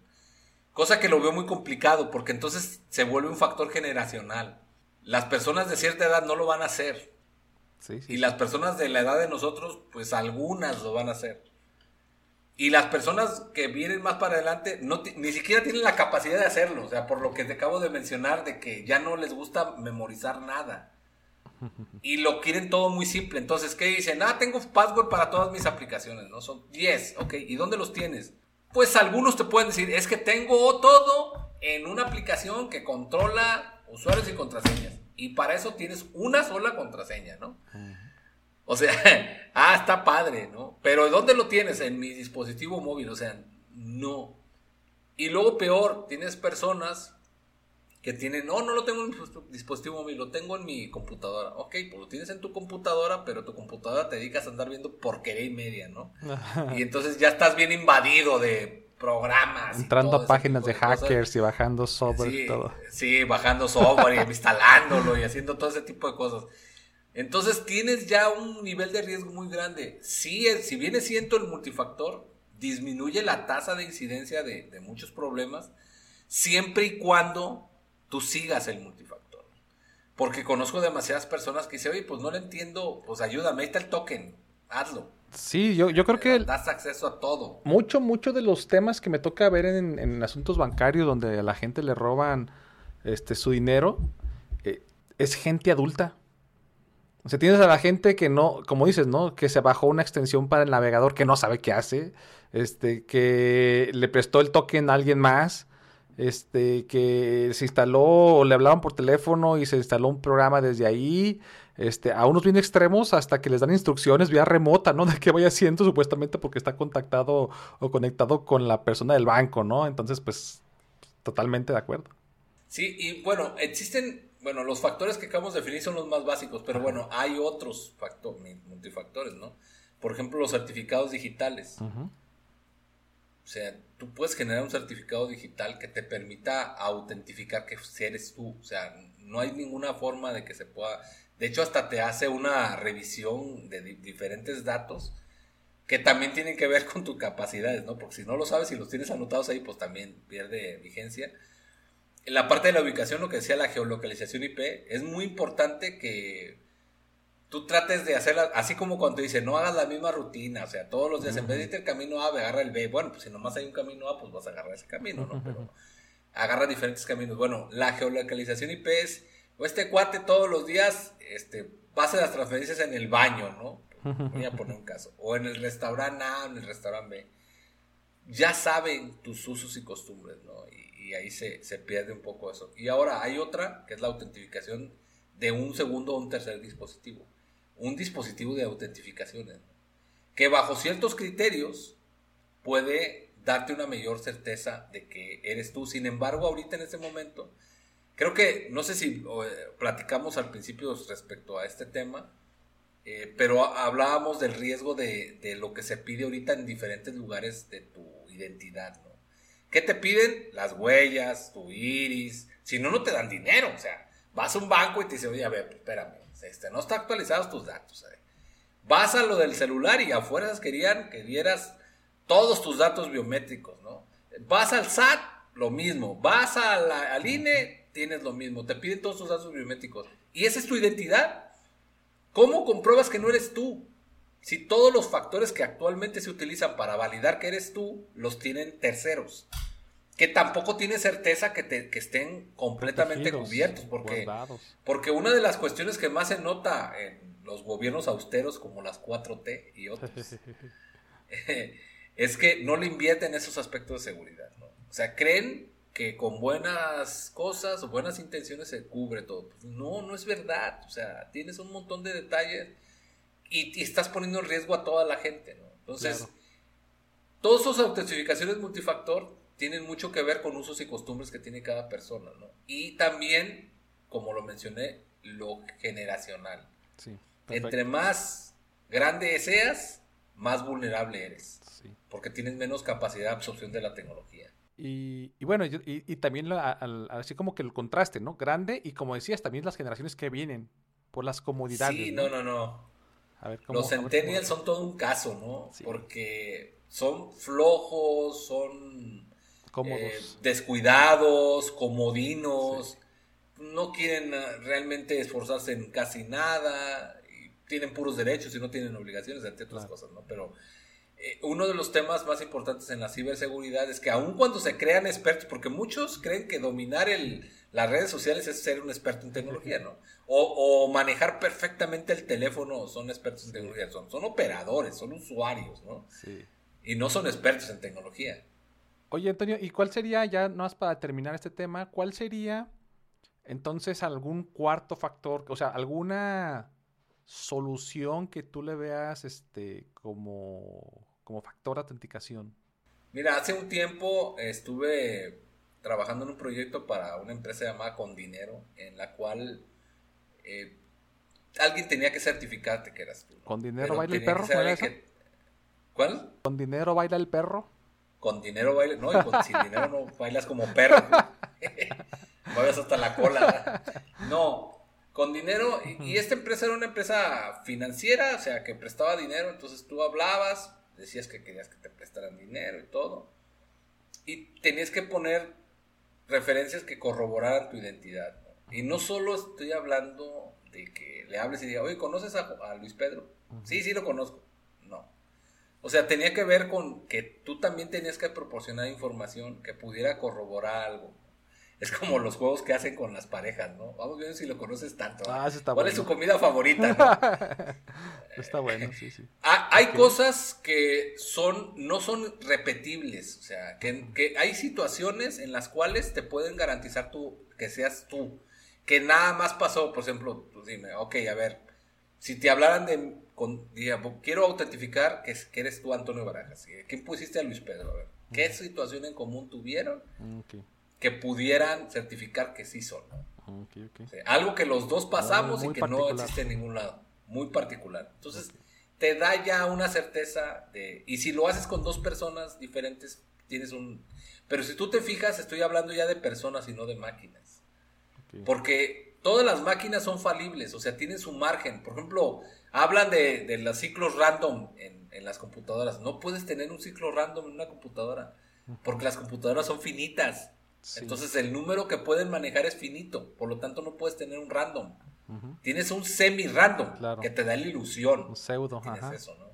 Cosa que lo veo muy complicado porque entonces se vuelve un factor generacional. Las personas de cierta edad no lo van a hacer y las personas de la edad de nosotros, pues algunas lo van a hacer. Y las personas que vienen más para adelante no ni siquiera tienen la capacidad de hacerlo. O sea, por lo que te acabo de mencionar, de que ya no les gusta memorizar nada. Y lo quieren todo muy simple. Entonces, ¿qué dicen? Ah, tengo password para todas mis aplicaciones, ¿no? Son 10, ok. ¿Y dónde los tienes? Pues algunos te pueden decir, es que tengo todo en una aplicación que controla usuarios y contraseñas. Y para eso tienes una sola contraseña, ¿no? O sea, ah, está padre, ¿no? Pero ¿dónde lo tienes? En mi dispositivo móvil, o sea, no. Y luego peor, tienes personas que tienen, no, no lo tengo en mi dispositivo móvil, lo tengo en mi computadora. Ok, pues lo tienes en tu computadora, pero tu computadora te dedicas a andar viendo porquería y media, ¿no? y entonces ya estás bien invadido de programas. Entrando a páginas de, hackers y bajando software y todo. Sí, bajando software y instalándolo y haciendo todo ese tipo de cosas. Entonces tienes ya un nivel de riesgo muy grande. Si, si viene siendo el multifactor, disminuye la tasa de incidencia de, de muchos problemas, siempre y cuando tú sigas el multifactor. Porque conozco demasiadas personas que dicen, oye, pues no lo entiendo, pues ayúdame, ahí está el token, hazlo. Sí, yo, yo creo que... Das acceso a todo. Mucho, mucho de los temas que me toca ver en, asuntos bancarios donde a la gente le roban este, su dinero, eh, es gente adulta. O sea, tienes a la gente que no, como dices, ¿no? Que se bajó una extensión para el navegador que no sabe qué hace, este, que le prestó el token a alguien más, este, que se instaló o le hablaban por teléfono y se instaló un programa desde ahí, este, a unos bien extremos hasta que les dan instrucciones vía remota, ¿no? De qué vaya haciendo supuestamente porque está contactado o conectado con la persona del banco, ¿no? Entonces, pues, totalmente de acuerdo. Sí, y bueno, existen, bueno, los factores que acabamos de definir son los más básicos, pero bueno, hay otros factores, multifactores, ¿no? Por ejemplo, los certificados digitales. O sea, tú puedes generar un certificado digital que te permita autentificar que eres tú. O sea, no hay ninguna forma de que se pueda de hecho, hasta te hace una revisión de diferentes datos que también tienen que ver con tus capacidades, ¿no? Porque si no lo sabes y los tienes anotados ahí, pues también pierde vigencia. En la parte de la ubicación, lo que decía la geolocalización IP, es muy importante que tú trates de hacerla, así como cuando dice, no hagas la misma rutina, o sea, todos los días, en vez de irte el camino A, agarra el B. Bueno, pues si nomás hay un camino A, pues vas a agarrar ese camino, ¿no? Pero agarra diferentes caminos. Bueno, la geolocalización IP es o este cuate todos los días este, pasa las transferencias en el baño, ¿no? Voy a poner un caso. O en el restaurante A o en el restaurante B. Ya saben tus usos y costumbres, ¿no? Y, ahí se, pierde un poco eso. Y ahora hay otra, que es la autentificación de un segundo o un tercer dispositivo. Un dispositivo de autentificaciones. Que bajo ciertos criterios puede darte una mayor certeza de que eres tú. Sin embargo, ahorita en este momento Creo que, no sé si eh, platicamos al principio respecto a este tema, eh, pero hablábamos del riesgo de, lo que se pide ahorita en diferentes lugares de tu identidad, ¿no? ¿Qué te piden? Las huellas, tu iris. Si no, no te dan dinero. O sea, vas a un banco y te dicen, oye, a ver, espérame, este, no está actualizados tus datos. ¿eh? Vas a lo del celular y afuera querían que dieras todos tus datos biométricos, ¿no? Vas al SAT lo mismo. Vas a al INE, tienes lo mismo. Te piden todos tus datos biométricos. Y esa es tu identidad. ¿Cómo compruebas que no eres tú? Si todos los factores que actualmente se utilizan para validar que eres tú, los tienen terceros. Que tampoco tiene certeza que, te, que estén completamente cubiertos. Porque, porque una de las cuestiones que más se nota en los gobiernos austeros como las 4T y otros es que no le invierten esos aspectos de seguridad. O sea, creen que con buenas cosas o buenas intenciones se cubre todo. Pues no, no es verdad. O sea, tienes un montón de detalles y, estás poniendo en riesgo a toda la gente. ¿no? Entonces, todas esas autentificaciones multifactor tienen mucho que ver con usos y costumbres que tiene cada persona. ¿no? Y también, como lo mencioné, lo generacional. Entre más grande seas, más vulnerable eres. Porque tienes menos capacidad de absorción de la tecnología. Y, bueno, y, también así como que el contraste, ¿no? Grande y como decías, también las generaciones que vienen por las comodidades. Sí, no, no, no. Los centennials son todo un caso, ¿no? Porque son flojos, son eh, descuidados, comodinos, no quieren ah, realmente esforzarse en casi nada, y tienen puros derechos y no tienen obligaciones, entre otras cosas, ¿no? Pero eh, uno de los temas más importantes en la ciberseguridad es que aun cuando se crean expertos, porque muchos creen que dominar el, las redes sociales es ser un experto en tecnología, ¿no? O, manejar perfectamente el teléfono son expertos en tecnología, son, son operadores, son usuarios, ¿no? Sí. Y no son expertos en tecnología. Oye, Antonio, ¿y cuál sería, ya no más para terminar este tema, cuál sería entonces algún cuarto factor, o sea, alguna solución que tú le veas este como como factor de autenticación? Mira, hace un tiempo estuve trabajando en un proyecto para una empresa llamada Con Dinero, en la cual eh, alguien tenía que certificarte que eras tú. ¿Con dinero baila el perro? ¿Cuál? ¿Con dinero baila el perro? Con dinero baila, no, y con, sin dinero no bailas como perro. Mueves hasta la cola. No, con dinero, y, y, esta empresa era una empresa financiera, o sea, que prestaba dinero, entonces tú hablabas, decías que querías que te prestaran dinero y todo. Y tenías que poner referencias que corroboraran tu identidad. Y no solo estoy hablando de que le hables y diga, oye, ¿conoces a, Luis Pedro? Sí, sí lo conozco. O sea, tenía que ver con que tú también tenías que proporcionar información que pudiera corroborar algo. Es como los juegos que hacen con las parejas, ¿no? Vamos viendo si lo conoces tanto. Ah, está ¿Cuál es su comida favorita? está bueno, sí, sí. Ah, hay cosas que son, no son repetibles. O sea, que, que, hay situaciones en las cuales te pueden garantizar tú, que seas tú. Que nada más pasó, por ejemplo, pues dime, ok, a ver, si te hablaran de, con, quiero autentificar que, que, eres tú Antonio Barajas. ¿Quién pusiste a Luis Pedro? A ver, ¿qué situación en común tuvieron? Okay que pudieran certificar que sí son. algo que los dos pasamos y que no existe en ningún lado. Muy particular. Entonces, te da ya una certeza de... Y si lo haces con dos personas diferentes, tienes un... Pero si tú te fijas, estoy hablando ya de personas y no de máquinas. Porque todas las máquinas son falibles, o sea, tienen su margen. Por ejemplo, hablan de, de los ciclos random en, en las computadoras. No puedes tener un ciclo random en una computadora, porque las computadoras son finitas. Entonces el número que pueden manejar es finito, por lo tanto no puedes tener un random. Tienes un semi-random que te da la ilusión. Un pseudo, Eso, ¿no?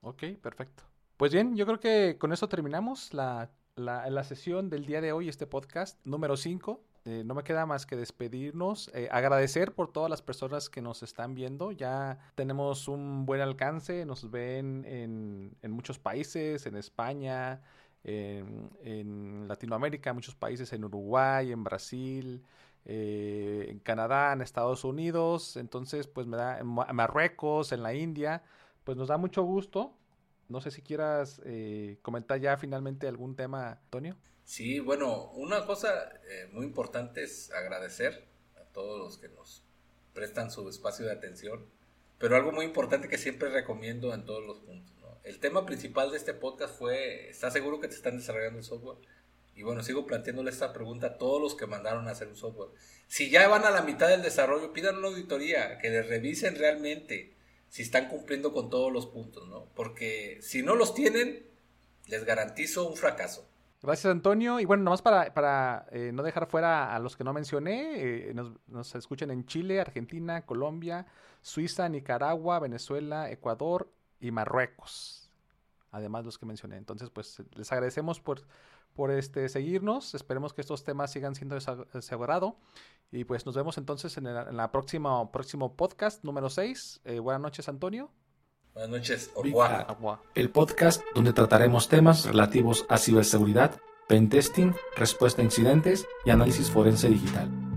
Ok, perfecto. Pues bien, yo creo que con eso terminamos la, la, sesión del día de hoy, este podcast número 5. Eh, no me queda más que despedirnos, eh, agradecer por todas las personas que nos están viendo. Ya tenemos un buen alcance, nos ven en, en muchos países, en España, en, Latinoamérica, en muchos países, en Uruguay, en Brasil, eh, en Canadá, en Estados Unidos, entonces pues me da, en Marruecos, en la India, pues nos da mucho gusto. No sé si quieras eh, comentar ya finalmente algún tema, Antonio. Sí, bueno, una cosa eh, muy importante es agradecer a todos los que nos prestan su espacio de atención, pero algo muy importante que siempre recomiendo en todos los puntos el tema principal de este podcast fue, ¿estás seguro que te están desarrollando el software? Y bueno, sigo planteándole esta pregunta a todos los que mandaron a hacer un software. Si ya van a la mitad del desarrollo, pidan una auditoría, que les revisen realmente si están cumpliendo con todos los puntos, ¿no? Porque si no los tienen, les garantizo un fracaso. Gracias, Antonio. Y bueno, nomás para, para eh, no dejar fuera a los que no mencioné, eh, nos, nos, escuchan en Chile, Argentina, Colombia, Suiza, Nicaragua, Venezuela, Ecuador y Marruecos. Además, los que mencioné. Entonces, pues les agradecemos por, por este, seguirnos. Esperemos que estos temas sigan siendo de su agrado. Y pues nos vemos entonces en, el, la próxima próximo podcast número 6. Eh, buenas noches, Antonio. Buenas noches. El podcast donde trataremos temas relativos a ciberseguridad, pentesting, respuesta a incidentes y análisis forense digital.